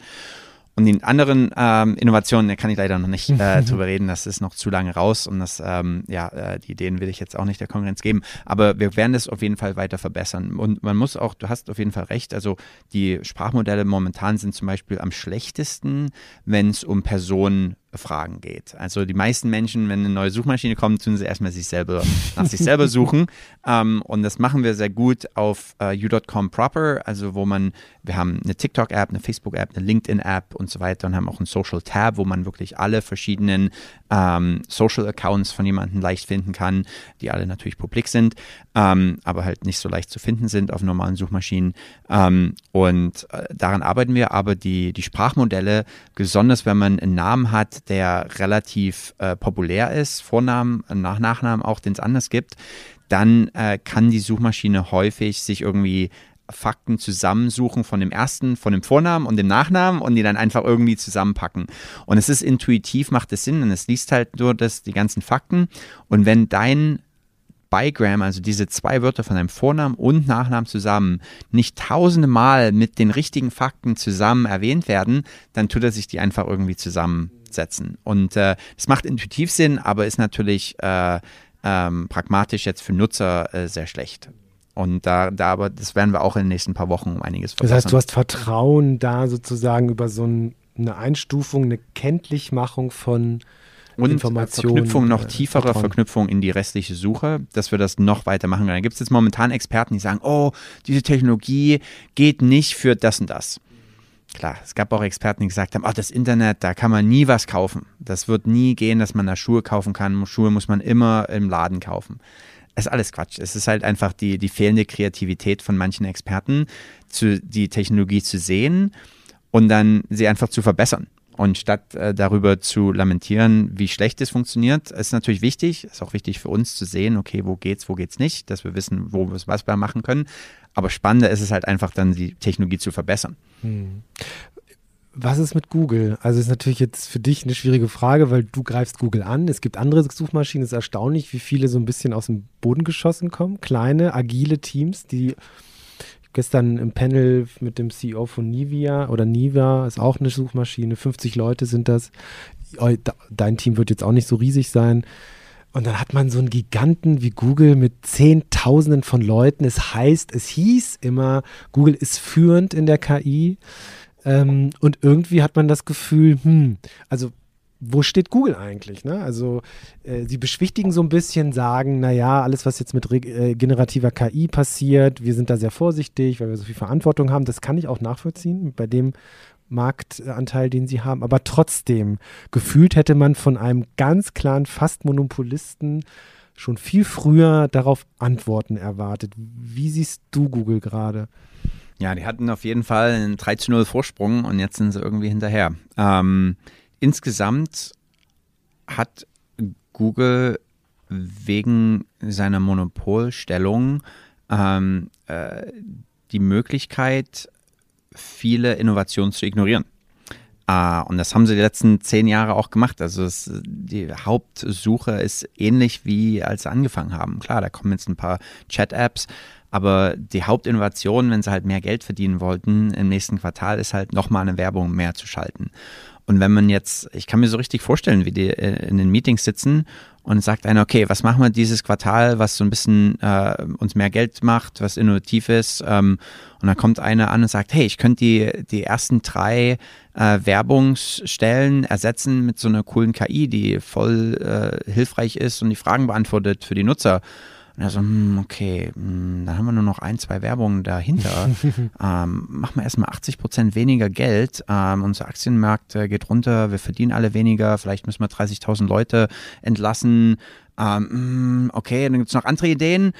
Und die anderen ähm, Innovationen, da kann ich leider noch nicht äh, drüber reden, das ist noch zu lange raus und das, ähm, ja, äh, die Ideen will ich jetzt auch nicht der Konkurrenz geben. Aber wir werden das auf jeden Fall weiter verbessern. Und man muss auch, du hast auf jeden Fall recht, also die Sprachmodelle momentan sind zum Beispiel am schlechtesten, wenn es um Personen Fragen geht. Also die meisten Menschen, wenn eine neue Suchmaschine kommt, tun sie erstmal sich selber nach sich selber suchen. Ähm, und das machen wir sehr gut auf äh, u.com proper, also wo man, wir haben eine TikTok-App, eine Facebook-App, eine LinkedIn-App und so weiter und haben auch einen Social-Tab, wo man wirklich alle verschiedenen ähm, Social-Accounts von jemandem leicht finden kann, die alle natürlich publik sind, ähm, aber halt nicht so leicht zu finden sind auf normalen Suchmaschinen. Ähm, und äh, daran arbeiten wir, aber die, die Sprachmodelle, besonders wenn man einen Namen hat, der relativ äh, populär ist, Vornamen, nach Nachnamen auch, den es anders gibt, dann äh, kann die Suchmaschine häufig sich irgendwie Fakten zusammensuchen von dem ersten, von dem Vornamen und dem Nachnamen und die dann einfach irgendwie zusammenpacken. Und es ist intuitiv, macht es Sinn und es liest halt nur das, die ganzen Fakten. Und wenn dein Bigram, also diese zwei Wörter von deinem Vornamen und Nachnamen zusammen, nicht tausende Mal mit den richtigen Fakten zusammen erwähnt werden, dann tut er sich die einfach irgendwie zusammensetzen. Und äh, das macht intuitiv Sinn, aber ist natürlich äh, ähm, pragmatisch jetzt für Nutzer äh, sehr schlecht. Und da, da aber, das werden wir auch in den nächsten paar Wochen um einiges verbessern. Das heißt, du hast Vertrauen da sozusagen über so ein, eine Einstufung, eine Kenntlichmachung von und Informationen. Verknüpfung, noch tiefere Vertrauen. Verknüpfung in die restliche Suche, dass wir das noch weiter machen können. Da gibt es jetzt momentan Experten, die sagen, oh, diese Technologie geht nicht für das und das. Klar, es gab auch Experten, die gesagt haben, oh, das Internet, da kann man nie was kaufen. Das wird nie gehen, dass man da Schuhe kaufen kann. Schuhe muss man immer im Laden kaufen. Es ist alles Quatsch. Es ist halt einfach die, die fehlende Kreativität von manchen Experten, zu, die Technologie zu sehen und dann sie einfach zu verbessern und statt äh, darüber zu lamentieren, wie schlecht es funktioniert, ist natürlich wichtig, ist auch wichtig für uns zu sehen, okay, wo geht's, wo geht's nicht, dass wir wissen, wo wir was wir machen können. Aber spannender ist es halt einfach dann, die Technologie zu verbessern. Hm. Was ist mit Google? Also ist natürlich jetzt für dich eine schwierige Frage, weil du greifst Google an. Es gibt andere Suchmaschinen. Es ist erstaunlich, wie viele so ein bisschen aus dem Boden geschossen kommen. Kleine, agile Teams, die gestern im Panel mit dem CEO von Nivea oder Niva ist auch eine Suchmaschine. 50 Leute sind das. Dein Team wird jetzt auch nicht so riesig sein. Und dann hat man so einen Giganten wie Google mit Zehntausenden von Leuten. Es heißt, es hieß immer, Google ist führend in der KI. Ähm, und irgendwie hat man das Gefühl, hm, also wo steht Google eigentlich? Ne? Also äh, sie beschwichtigen so ein bisschen, sagen, naja, alles, was jetzt mit äh, generativer KI passiert, wir sind da sehr vorsichtig, weil wir so viel Verantwortung haben. Das kann ich auch nachvollziehen bei dem Marktanteil, den sie haben. Aber trotzdem, gefühlt hätte man von einem ganz klaren Fast-Monopolisten schon viel früher darauf Antworten erwartet. Wie siehst du Google gerade? Ja, die hatten auf jeden Fall einen 3 zu 0 Vorsprung und jetzt sind sie irgendwie hinterher. Ähm, insgesamt hat Google wegen seiner Monopolstellung ähm, äh, die Möglichkeit, viele Innovationen zu ignorieren. Uh, und das haben sie die letzten zehn Jahre auch gemacht. Also es, die Hauptsuche ist ähnlich wie als sie angefangen haben. Klar, da kommen jetzt ein paar Chat-Apps, aber die Hauptinnovation, wenn sie halt mehr Geld verdienen wollten im nächsten Quartal, ist halt nochmal eine Werbung mehr zu schalten. Und wenn man jetzt, ich kann mir so richtig vorstellen, wie die äh, in den Meetings sitzen und sagt einer, okay, was machen wir dieses Quartal, was so ein bisschen äh, uns mehr Geld macht, was innovativ ist. Ähm, und dann kommt einer an und sagt, hey, ich könnte die, die ersten drei äh, Werbungsstellen ersetzen mit so einer coolen KI, die voll äh, hilfreich ist und die Fragen beantwortet für die Nutzer. Und er so, hm, okay, hm, dann haben wir nur noch ein, zwei Werbungen dahinter. ähm, machen wir erstmal 80 Prozent weniger Geld. Ähm, unser Aktienmarkt äh, geht runter, wir verdienen alle weniger, vielleicht müssen wir 30.000 Leute entlassen. Ähm, hm, okay, dann gibt es noch andere Ideen.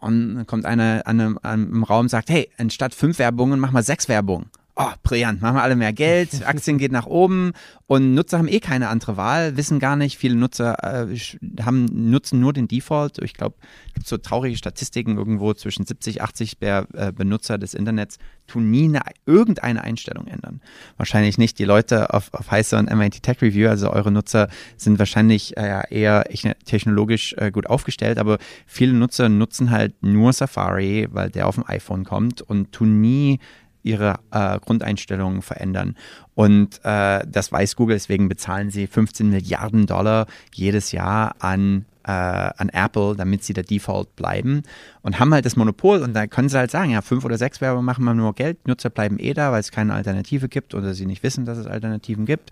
Und dann kommt einer an einem, an einem Raum und sagt, hey, anstatt fünf Werbungen, machen wir sechs Werbungen oh, brillant, machen wir alle mehr Geld, Aktien geht nach oben und Nutzer haben eh keine andere Wahl, wissen gar nicht, viele Nutzer äh, haben, nutzen nur den Default. Ich glaube, es gibt so traurige Statistiken irgendwo zwischen 70, 80 der äh, Benutzer des Internets tun nie eine, irgendeine Einstellung ändern. Wahrscheinlich nicht die Leute auf, auf Heißer und MIT Tech Review, also eure Nutzer sind wahrscheinlich äh, eher technologisch äh, gut aufgestellt, aber viele Nutzer nutzen halt nur Safari, weil der auf dem iPhone kommt und tun nie ihre äh, Grundeinstellungen verändern. Und äh, das weiß Google, deswegen bezahlen sie 15 Milliarden Dollar jedes Jahr an äh, an Apple, damit sie der Default bleiben und haben halt das Monopol. Und da können sie halt sagen, ja, fünf oder sechs Werbung machen wir nur Geld, Nutzer bleiben eh da, weil es keine Alternative gibt oder sie nicht wissen, dass es Alternativen gibt.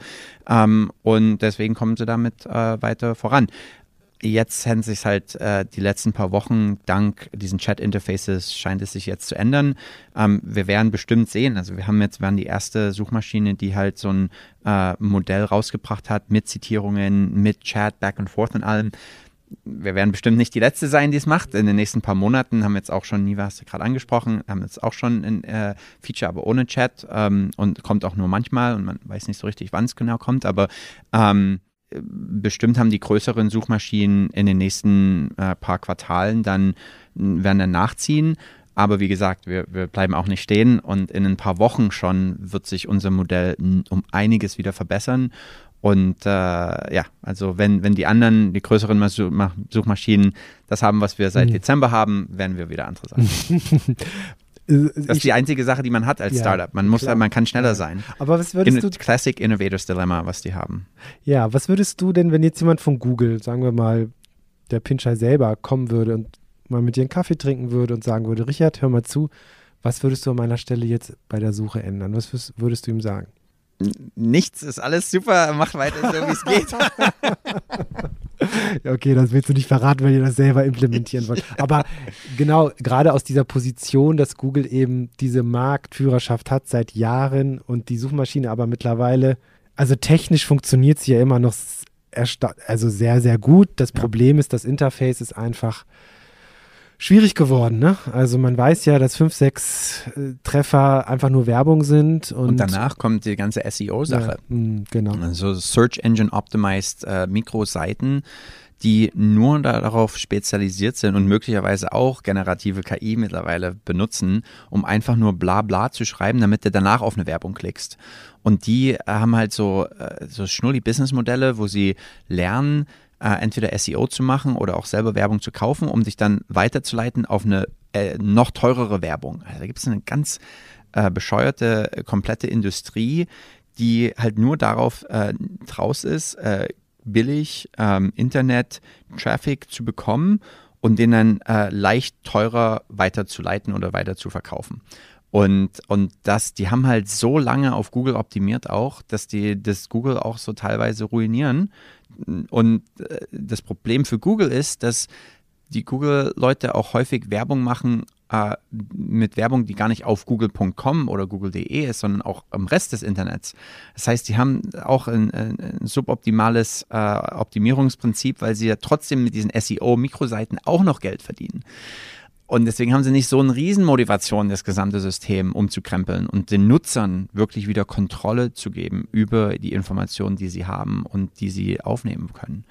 Ähm, und deswegen kommen sie damit äh, weiter voran jetzt haben sich halt äh, die letzten paar Wochen dank diesen Chat-Interfaces scheint es sich jetzt zu ändern. Ähm, wir werden bestimmt sehen, also wir haben jetzt werden die erste Suchmaschine, die halt so ein äh, Modell rausgebracht hat mit Zitierungen, mit Chat, Back and Forth und allem. Wir werden bestimmt nicht die letzte sein, die es macht. In den nächsten paar Monaten haben wir jetzt auch schon, Niva hast du gerade angesprochen, haben jetzt auch schon ein äh, Feature, aber ohne Chat ähm, und kommt auch nur manchmal und man weiß nicht so richtig, wann es genau kommt, aber ähm, bestimmt haben die größeren Suchmaschinen in den nächsten äh, paar Quartalen dann werden dann nachziehen. Aber wie gesagt, wir, wir bleiben auch nicht stehen und in ein paar Wochen schon wird sich unser Modell um einiges wieder verbessern. Und äh, ja, also wenn, wenn die anderen, die größeren Suchmaschinen das haben, was wir seit mhm. Dezember haben, werden wir wieder andere Sachen. Äh, das ist die einzige Sache, die man hat als ja, Startup. Man muss, man kann schneller sein. Aber was würdest In, du? Classic Innovators Dilemma, was die haben. Ja, was würdest du denn, wenn jetzt jemand von Google, sagen wir mal, der Pinchai selber kommen würde und mal mit dir einen Kaffee trinken würde und sagen würde, Richard, hör mal zu, was würdest du an meiner Stelle jetzt bei der Suche ändern? Was würdest du ihm sagen? Nichts, ist alles super, mach weiter so, wie es geht. okay, das willst du nicht verraten, wenn ihr das selber implementieren wollt. Aber genau, gerade aus dieser Position, dass Google eben diese Marktführerschaft hat seit Jahren und die Suchmaschine aber mittlerweile, also technisch funktioniert sie ja immer noch also sehr, sehr gut. Das Problem ist, das Interface ist einfach schwierig geworden. Ne? Also man weiß ja, dass fünf, sechs äh, Treffer einfach nur Werbung sind. Und, und danach kommt die ganze SEO-Sache. Ja, hm, genau. Also Search Engine Optimized äh, Mikroseiten die nur darauf spezialisiert sind und möglicherweise auch generative KI mittlerweile benutzen, um einfach nur bla bla zu schreiben, damit du danach auf eine Werbung klickst. Und die haben halt so, äh, so schnulli Businessmodelle, wo sie lernen, äh, entweder SEO zu machen oder auch selber Werbung zu kaufen, um sich dann weiterzuleiten auf eine äh, noch teurere Werbung. Also da gibt es eine ganz äh, bescheuerte, komplette Industrie, die halt nur darauf äh, draus ist, äh, billig ähm, Internet-Traffic zu bekommen und den dann äh, leicht teurer weiterzuleiten oder weiter zu verkaufen. Und, und das, die haben halt so lange auf Google optimiert auch, dass die das Google auch so teilweise ruinieren, und äh, das Problem für Google ist, dass die Google-Leute auch häufig Werbung machen äh, mit Werbung, die gar nicht auf google.com oder google.de ist, sondern auch im Rest des Internets. Das heißt, die haben auch ein, ein suboptimales äh, Optimierungsprinzip, weil sie ja trotzdem mit diesen SEO-Mikroseiten auch noch Geld verdienen. Und deswegen haben sie nicht so eine Riesenmotivation, das gesamte System umzukrempeln und den Nutzern wirklich wieder Kontrolle zu geben über die Informationen, die sie haben und die sie aufnehmen können.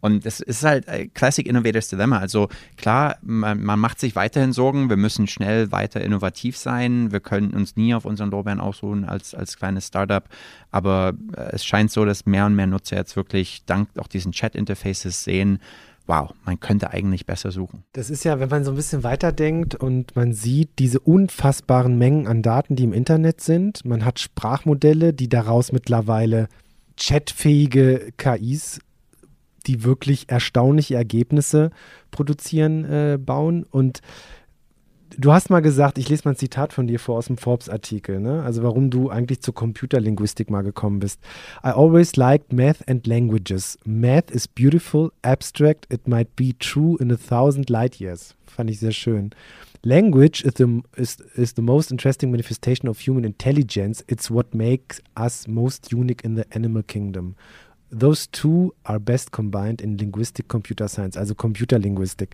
Und das ist halt Classic Innovators Dilemma. Also klar, man, man, macht sich weiterhin Sorgen, wir müssen schnell weiter innovativ sein, wir können uns nie auf unseren Lorbeeren ausruhen als, als kleines Startup, aber äh, es scheint so, dass mehr und mehr Nutzer jetzt wirklich dank auch diesen Chat-Interfaces sehen, wow, man könnte eigentlich besser suchen. Das ist ja, wenn man so ein bisschen weiterdenkt und man sieht diese unfassbaren Mengen an Daten, die im Internet sind. Man hat Sprachmodelle, die daraus mittlerweile chatfähige KIs, die wirklich erstaunliche Ergebnisse produzieren, äh, bauen. Und du hast mal gesagt, ich lese mal ein Zitat von dir vor aus dem Forbes-Artikel, ne? also warum du eigentlich zur Computerlinguistik mal gekommen bist. I always liked math and languages. Math is beautiful, abstract, it might be true in a thousand light years. Fand ich sehr schön. Language is the, is, is the most interesting manifestation of human intelligence. It's what makes us most unique in the animal kingdom. Those two are best combined in linguistic computer science, also Computerlinguistik.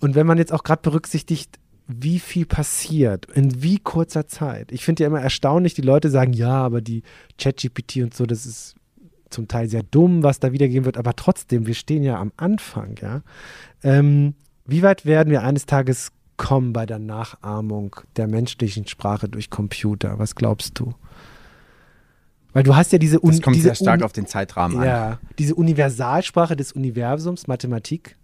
Und wenn man jetzt auch gerade berücksichtigt, wie viel passiert, in wie kurzer Zeit. Ich finde ja immer erstaunlich, die Leute sagen, ja, aber die ChatGPT und so, das ist zum Teil sehr dumm, was da wiedergegeben wird, aber trotzdem, wir stehen ja am Anfang, ja. Ähm, wie weit werden wir eines Tages kommen bei der Nachahmung der menschlichen Sprache durch Computer? Was glaubst du? Weil du hast ja diese Un Das kommt diese sehr stark Un auf den Zeitrahmen ja, an. diese Universalsprache des Universums, Mathematik,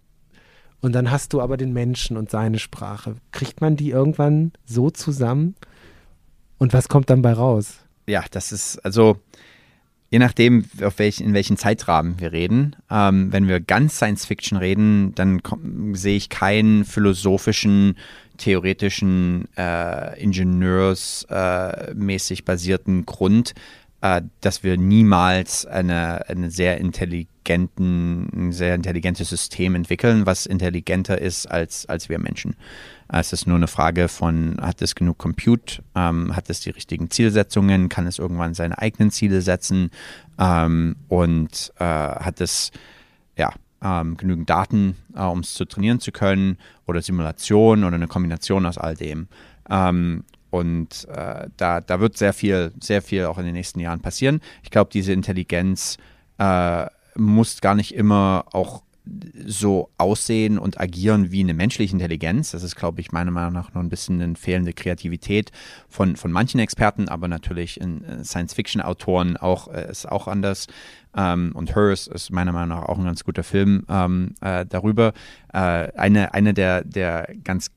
und dann hast du aber den Menschen und seine Sprache. Kriegt man die irgendwann so zusammen? Und was kommt dann bei raus? Ja, das ist also je nachdem, welch, in welchen Zeitrahmen wir reden. Ähm, wenn wir ganz Science Fiction reden, dann sehe ich keinen philosophischen, theoretischen, äh, ingenieursmäßig äh, basierten Grund, äh, dass wir niemals eine, eine sehr intelligenten, ein sehr intelligentes System entwickeln, was intelligenter ist als, als wir Menschen. Äh, es ist nur eine Frage von, hat es genug Compute, ähm, hat es die richtigen Zielsetzungen, kann es irgendwann seine eigenen Ziele setzen ähm, und äh, hat es ja, ähm, genügend Daten, äh, um es zu trainieren zu können oder Simulation oder eine Kombination aus all dem. Ähm, und äh, da, da wird sehr viel, sehr viel auch in den nächsten Jahren passieren. Ich glaube, diese Intelligenz äh, muss gar nicht immer auch so aussehen und agieren wie eine menschliche Intelligenz. Das ist, glaube ich, meiner Meinung nach noch ein bisschen eine fehlende Kreativität von, von manchen Experten, aber natürlich in äh, Science-Fiction-Autoren auch, äh, ist auch anders. Ähm, und Hers ist meiner Meinung nach auch ein ganz guter Film ähm, äh, darüber. Äh, eine, eine der, der ganz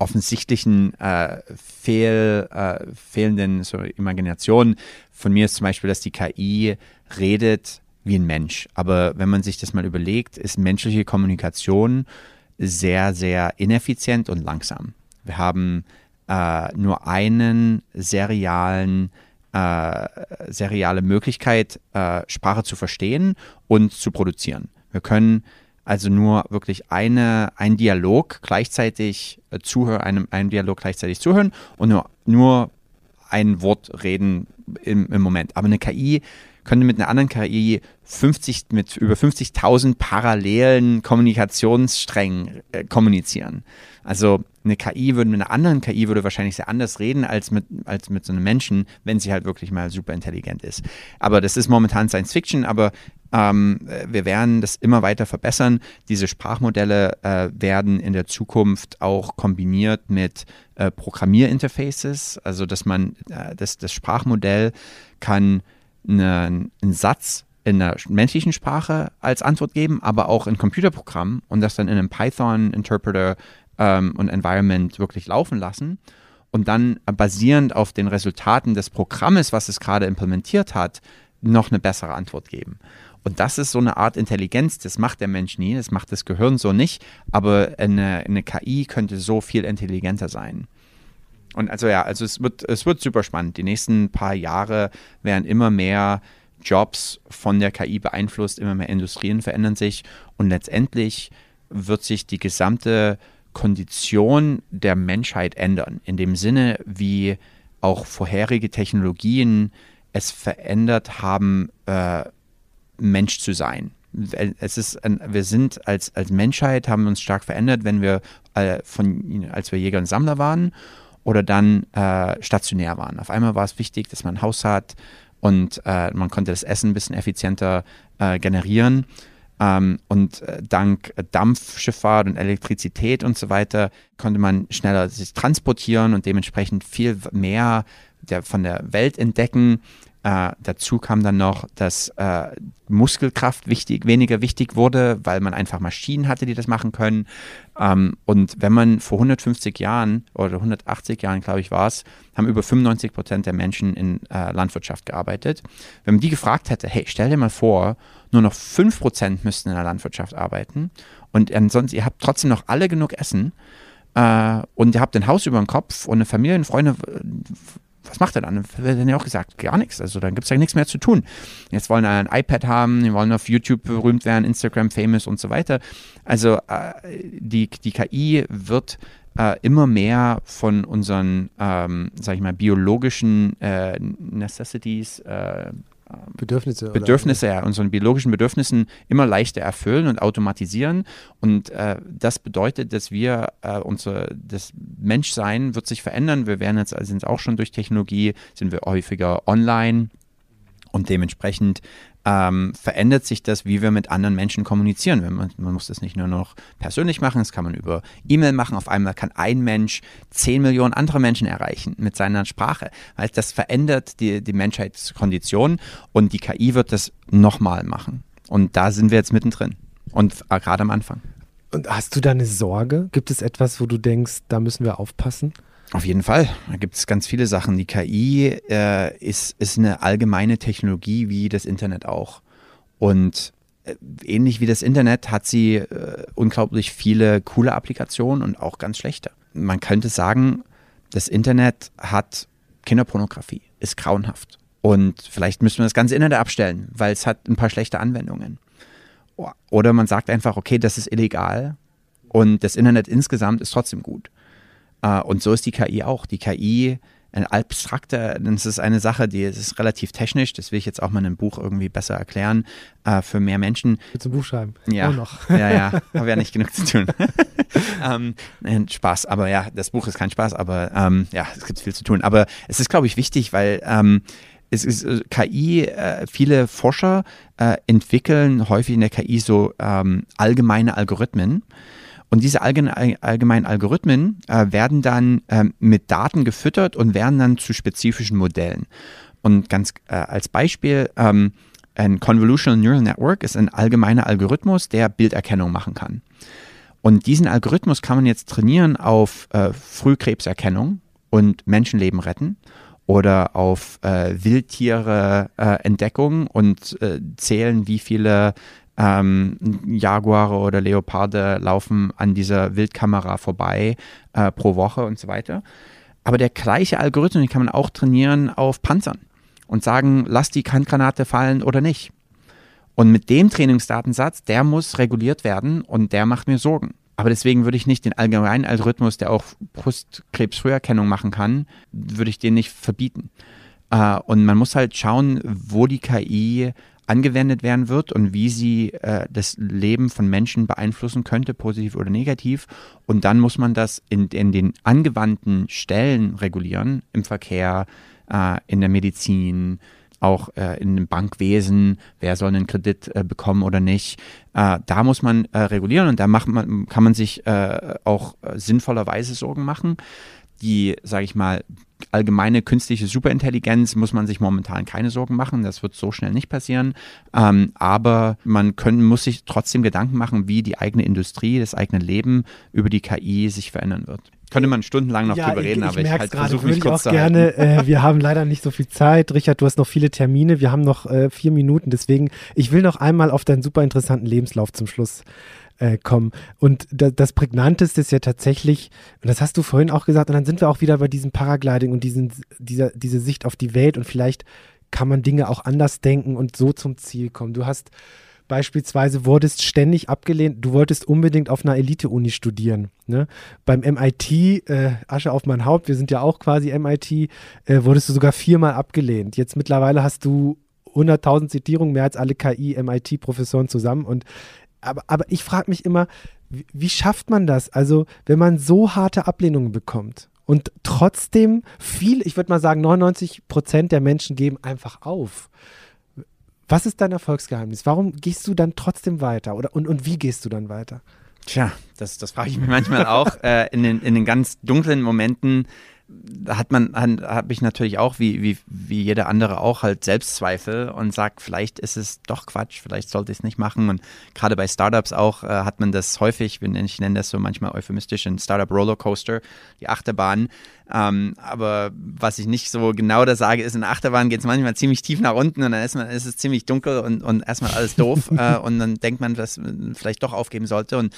offensichtlichen äh, fehl, äh, fehlenden so Imaginationen von mir ist zum Beispiel, dass die KI redet wie ein Mensch. Aber wenn man sich das mal überlegt, ist menschliche Kommunikation sehr, sehr ineffizient und langsam. Wir haben äh, nur einen serialen äh, seriale Möglichkeit, äh, Sprache zu verstehen und zu produzieren. Wir können also nur wirklich eine, ein Dialog gleichzeitig äh, zuhören, einem, einem Dialog gleichzeitig zuhören und nur, nur ein Wort reden im, im Moment. Aber eine KI könnte mit einer anderen KI 50, mit über 50.000 parallelen Kommunikationssträngen äh, kommunizieren. Also eine KI würde mit einer anderen KI würde wahrscheinlich sehr anders reden als mit, als mit so einem Menschen, wenn sie halt wirklich mal super intelligent ist. Aber das ist momentan Science Fiction, aber ähm, wir werden das immer weiter verbessern. Diese Sprachmodelle äh, werden in der Zukunft auch kombiniert mit äh, Programmierinterfaces, also dass man äh, das, das Sprachmodell kann eine, einen Satz in der menschlichen Sprache als Antwort geben, aber auch in Computerprogrammen und das dann in einem Python-Interpreter ähm, und Environment wirklich laufen lassen und dann basierend auf den Resultaten des Programmes, was es gerade implementiert hat, noch eine bessere Antwort geben. Und das ist so eine Art Intelligenz, das macht der Mensch nie, das macht das Gehirn so nicht, aber eine, eine KI könnte so viel intelligenter sein. Und also ja, also es wird, es wird super spannend. Die nächsten paar Jahre werden immer mehr Jobs von der KI beeinflusst, immer mehr Industrien verändern sich und letztendlich wird sich die gesamte Kondition der Menschheit ändern. In dem Sinne, wie auch vorherige Technologien es verändert haben, äh, Mensch zu sein. Es ist ein, wir sind als, als Menschheit, haben uns stark verändert, wenn wir äh, von, als wir Jäger und Sammler waren oder dann äh, stationär waren. Auf einmal war es wichtig, dass man ein Haus hat und äh, man konnte das Essen ein bisschen effizienter äh, generieren. Ähm, und äh, dank Dampfschifffahrt und Elektrizität und so weiter konnte man schneller sich transportieren und dementsprechend viel mehr der, von der Welt entdecken. Äh, dazu kam dann noch, dass äh, Muskelkraft wichtig, weniger wichtig wurde, weil man einfach Maschinen hatte, die das machen können. Ähm, und wenn man vor 150 Jahren oder 180 Jahren, glaube ich, war es, haben über 95 Prozent der Menschen in äh, Landwirtschaft gearbeitet. Wenn man die gefragt hätte, hey, stell dir mal vor, nur noch 5 Prozent müssten in der Landwirtschaft arbeiten und ansonsten, ihr habt trotzdem noch alle genug Essen äh, und ihr habt ein Haus über dem Kopf und eine Familie und Freunde, was macht er dann? Wird dann ja auch gesagt, gar nichts. Also dann gibt es ja nichts mehr zu tun. Jetzt wollen alle ein iPad haben, die wollen auf YouTube berühmt werden, Instagram famous und so weiter. Also äh, die, die KI wird äh, immer mehr von unseren, ähm, sag ich mal, biologischen äh, Necessities, äh, Bedürfnisse. Bedürfnisse, ja, unseren biologischen Bedürfnissen immer leichter erfüllen und automatisieren. Und äh, das bedeutet, dass wir, äh, unser, das Menschsein wird sich verändern. Wir werden jetzt, sind auch schon durch Technologie, sind wir häufiger online. Und dementsprechend ähm, verändert sich das, wie wir mit anderen Menschen kommunizieren. Man, man, muss das nicht nur noch persönlich machen, das kann man über E-Mail machen. Auf einmal kann ein Mensch zehn Millionen andere Menschen erreichen mit seiner Sprache. Weil das verändert die, die Menschheitskondition und die KI wird das nochmal machen. Und da sind wir jetzt mittendrin und äh, gerade am Anfang. Und hast du da eine Sorge? Gibt es etwas, wo du denkst, da müssen wir aufpassen? Auf jeden Fall. Da gibt es ganz viele Sachen. Die KI äh, ist, ist eine allgemeine Technologie wie das Internet auch. Und äh, ähnlich wie das Internet hat sie äh, unglaublich viele coole Applikationen und auch ganz schlechte. Man könnte sagen, das Internet hat Kinderpornografie, ist grauenhaft. Und vielleicht müssen wir das ganze Internet abstellen, weil es hat ein paar schlechte Anwendungen. Oder man sagt einfach, okay, das ist illegal und das Internet insgesamt ist trotzdem gut. Uh, und so ist die KI auch. Die KI, ein abstrakter, das ist eine Sache, die ist relativ technisch, das will ich jetzt auch mal in einem Buch irgendwie besser erklären, uh, für mehr Menschen. Willst du ein Buch schreiben? Ja. Ja, ja, habe ja nicht genug zu tun. ähm, Spaß, aber ja, das Buch ist kein Spaß, aber ähm, ja, es gibt viel zu tun. Aber es ist, glaube ich, wichtig, weil ähm, es ist äh, KI, äh, viele Forscher äh, entwickeln häufig in der KI so ähm, allgemeine Algorithmen. Und diese allgemeinen Algorithmen äh, werden dann ähm, mit Daten gefüttert und werden dann zu spezifischen Modellen. Und ganz äh, als Beispiel, ähm, ein Convolutional Neural Network ist ein allgemeiner Algorithmus, der Bilderkennung machen kann. Und diesen Algorithmus kann man jetzt trainieren auf äh, Frühkrebserkennung und Menschenleben retten oder auf äh, Wildtiere-Entdeckung äh, und äh, zählen, wie viele ähm, Jaguare oder Leoparde laufen an dieser Wildkamera vorbei äh, pro Woche und so weiter. Aber der gleiche Algorithmus kann man auch trainieren auf Panzern und sagen, lass die Handgranate fallen oder nicht. Und mit dem Trainingsdatensatz, der muss reguliert werden und der macht mir Sorgen. Aber deswegen würde ich nicht den allgemeinen Algorithmus, der auch Brustkrebsfrüherkennung machen kann, würde ich den nicht verbieten. Äh, und man muss halt schauen, wo die KI angewendet werden wird und wie sie äh, das Leben von Menschen beeinflussen könnte, positiv oder negativ. Und dann muss man das in, in den angewandten Stellen regulieren, im Verkehr, äh, in der Medizin, auch äh, in dem Bankwesen, wer soll einen Kredit äh, bekommen oder nicht. Äh, da muss man äh, regulieren und da macht man, kann man sich auch sinnvollerweise Sorgen machen. Die, sage ich mal, allgemeine künstliche Superintelligenz muss man sich momentan keine Sorgen machen. Das wird so schnell nicht passieren. Ähm, aber man können, muss sich trotzdem Gedanken machen, wie die eigene Industrie, das eigene Leben über die KI sich verändern wird könnte man stundenlang noch ja, drüber reden, ich, ich aber ich halt versuche mich kurz auch gerne. Äh, wir haben leider nicht so viel Zeit. Richard, du hast noch viele Termine. Wir haben noch äh, vier Minuten. Deswegen, ich will noch einmal auf deinen super interessanten Lebenslauf zum Schluss äh, kommen. Und da, das Prägnanteste ist ja tatsächlich, und das hast du vorhin auch gesagt, und dann sind wir auch wieder bei diesem Paragliding und diesen, dieser, diese Sicht auf die Welt und vielleicht kann man Dinge auch anders denken und so zum Ziel kommen. Du hast beispielsweise wurdest ständig abgelehnt, du wolltest unbedingt auf einer Elite-Uni studieren. Ne? Beim MIT, äh, Asche auf mein Haupt, wir sind ja auch quasi MIT, äh, wurdest du sogar viermal abgelehnt. Jetzt mittlerweile hast du 100.000 Zitierungen, mehr als alle KI-MIT-Professoren zusammen. Und, aber, aber ich frage mich immer, wie, wie schafft man das? Also, wenn man so harte Ablehnungen bekommt und trotzdem viel, ich würde mal sagen, 99 Prozent der Menschen geben einfach auf. Was ist dein Erfolgsgeheimnis? Warum gehst du dann trotzdem weiter? Oder, und, und wie gehst du dann weiter? Tja, das, das frage ich mich manchmal auch. Äh, in, den, in den ganz dunklen Momenten hat man, habe ich natürlich auch, wie, wie, wie jeder andere auch, halt Selbstzweifel und sagt, vielleicht ist es doch Quatsch, vielleicht sollte ich es nicht machen. Und gerade bei Startups auch äh, hat man das häufig, ich nenne das so manchmal euphemistisch, ein Startup Rollercoaster, die Achterbahn. Ähm, aber was ich nicht so genau da sage, ist, in Achterbahn geht es manchmal ziemlich tief nach unten und dann ist, man, ist es ziemlich dunkel und, und erstmal alles doof. äh, und dann denkt man, dass man vielleicht doch aufgeben sollte. Und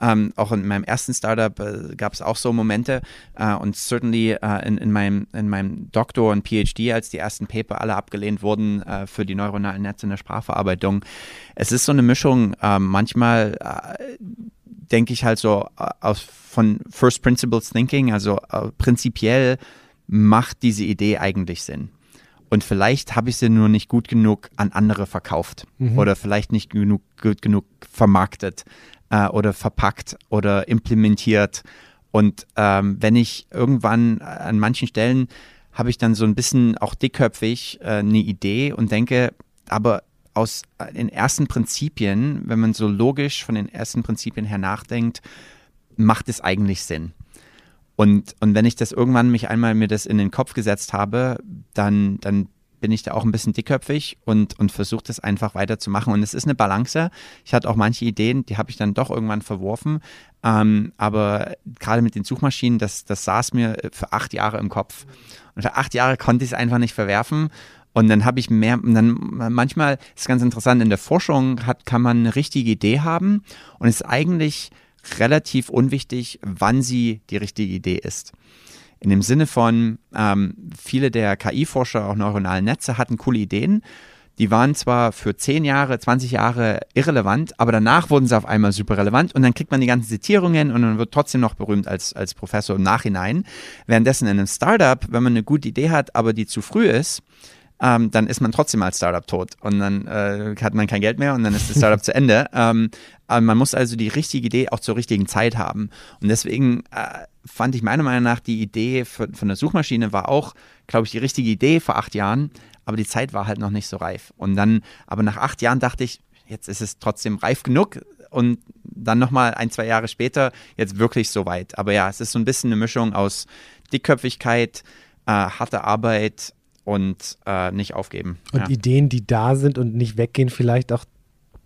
ähm, auch in meinem ersten Startup äh, gab es auch so Momente. Äh, und certainly äh, in, in, meinem, in meinem Doktor und PhD, als die ersten Paper alle abgelehnt wurden äh, für die neuronalen Netze in der Sprachverarbeitung. Es ist so eine Mischung. Ähm, manchmal äh, denke ich halt so aus von First Principles Thinking, also äh, prinzipiell macht diese Idee eigentlich Sinn. Und vielleicht habe ich sie nur nicht gut genug an andere verkauft mhm. oder vielleicht nicht genug, gut genug vermarktet äh, oder verpackt oder implementiert. Und ähm, wenn ich irgendwann an manchen Stellen habe ich dann so ein bisschen auch dickköpfig äh, eine Idee und denke, aber aus äh, den ersten Prinzipien, wenn man so logisch von den ersten Prinzipien her nachdenkt, macht es eigentlich Sinn. Und, und wenn ich das irgendwann mich einmal mir das in den Kopf gesetzt habe, dann, dann bin ich da auch ein bisschen dickköpfig und, und versuche das einfach weiterzumachen. Und es ist eine Balance. Ich hatte auch manche Ideen, die habe ich dann doch irgendwann verworfen. Ähm, aber gerade mit den Suchmaschinen, das, das saß mir für acht Jahre im Kopf. Und für acht Jahre konnte ich es einfach nicht verwerfen. Und dann habe ich mehr, dann manchmal ist es ganz interessant, in der Forschung hat, kann man eine richtige Idee haben und ist eigentlich relativ unwichtig, wann sie die richtige Idee ist. In dem Sinne von, ähm, viele der KI-Forscher, auch neuronale Netze, hatten coole Ideen. Die waren zwar für 10 Jahre, 20 Jahre irrelevant, aber danach wurden sie auf einmal super relevant und dann kriegt man die ganzen Zitierungen und man wird trotzdem noch berühmt als, als Professor im Nachhinein. Währenddessen in einem Startup, wenn man eine gute Idee hat, aber die zu früh ist, ähm, dann ist man trotzdem als Startup tot und dann äh, hat man kein Geld mehr und dann ist das Startup zu Ende. Ähm, aber man muss also die richtige Idee auch zur richtigen Zeit haben. Und deswegen äh, fand ich meiner Meinung nach die Idee von, von der Suchmaschine war auch, glaube ich, die richtige Idee vor acht Jahren, aber die Zeit war halt noch nicht so reif. Und dann, aber nach acht Jahren dachte ich, jetzt ist es trotzdem reif genug und dann nochmal ein, zwei Jahre später jetzt wirklich so weit. Aber ja, es ist so ein bisschen eine Mischung aus Dickköpfigkeit, äh, harter Arbeit und äh, nicht aufgeben. Und ja. Ideen, die da sind und nicht weggehen, vielleicht auch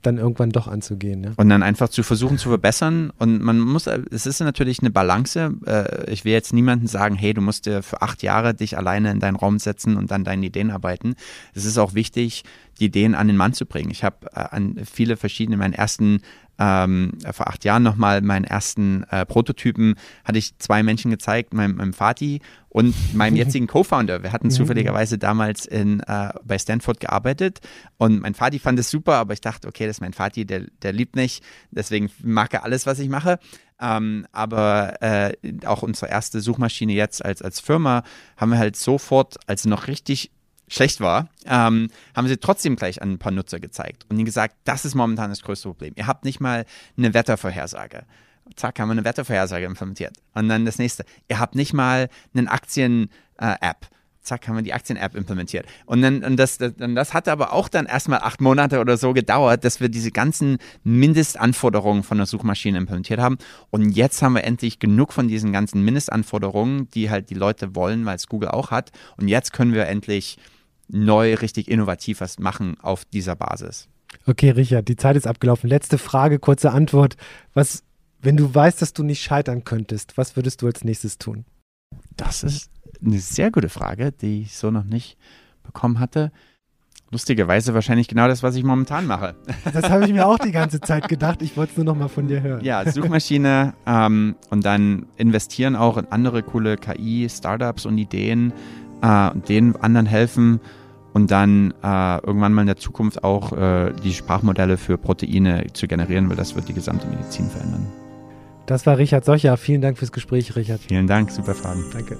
dann irgendwann doch anzugehen. Ja? Und dann einfach zu versuchen zu verbessern. Und man muss, es ist natürlich eine Balance. Äh, ich will jetzt niemandem sagen, hey, du musst dir für acht Jahre dich alleine in deinen Raum setzen und dann deine Ideen arbeiten. Es ist auch wichtig, die Ideen an den Mann zu bringen. Ich habe äh, an viele verschiedene, meinen ersten ähm, vor acht Jahren nochmal meinen ersten äh, Prototypen, hatte ich zwei Menschen gezeigt, meinem, meinem Vati und meinem jetzigen Co-Founder. Wir hatten zufälligerweise damals in, äh, bei Stanford gearbeitet und mein Vati fand es super, aber ich dachte, okay, das ist mein Vati, der, der liebt mich, deswegen mag er alles, was ich mache. Ähm, aber äh, auch unsere erste Suchmaschine jetzt als, als Firma haben wir halt sofort, als noch richtig schlecht war, ähm, haben sie trotzdem gleich an ein paar Nutzer gezeigt und ihnen gesagt, das ist momentan das größte Problem. Ihr habt nicht mal eine Wettervorhersage. Zack, haben wir eine Wettervorhersage implementiert. Und dann das nächste. Ihr habt nicht mal einen Aktien-App. Zack, haben wir die Aktien-App implementiert. Und dann, und das, das, und das hat aber auch dann erstmal acht Monate oder so gedauert, dass wir diese ganzen Mindestanforderungen von der Suchmaschine implementiert haben. Und jetzt haben wir endlich genug von diesen ganzen Mindestanforderungen, die halt die Leute wollen, weil es Google auch hat. Und jetzt können wir endlich neu, richtig innovativ was machen auf dieser Basis. Okay, Richard, die Zeit ist abgelaufen. Letzte Frage, kurze Antwort. Was, wenn du weißt, dass du nicht scheitern könntest, was würdest du als nächstes tun? Das ist eine sehr gute Frage, die ich so noch nicht bekommen hatte. Lustigerweise wahrscheinlich genau das, was ich momentan mache. Das habe ich mir auch die ganze Zeit gedacht. Ich wollte es nur noch mal von dir hören. Ja, Suchmaschine ähm, und dann investieren auch in andere coole KI-Startups und Ideen, äh, denen anderen helfen und dann äh, irgendwann mal in der Zukunft auch äh, die Sprachmodelle für Proteine zu generieren, weil das wird die gesamte Medizin verändern. Das war Richard Socher. Vielen Dank fürs Gespräch, Richard. Vielen Dank, super Fragen. Danke.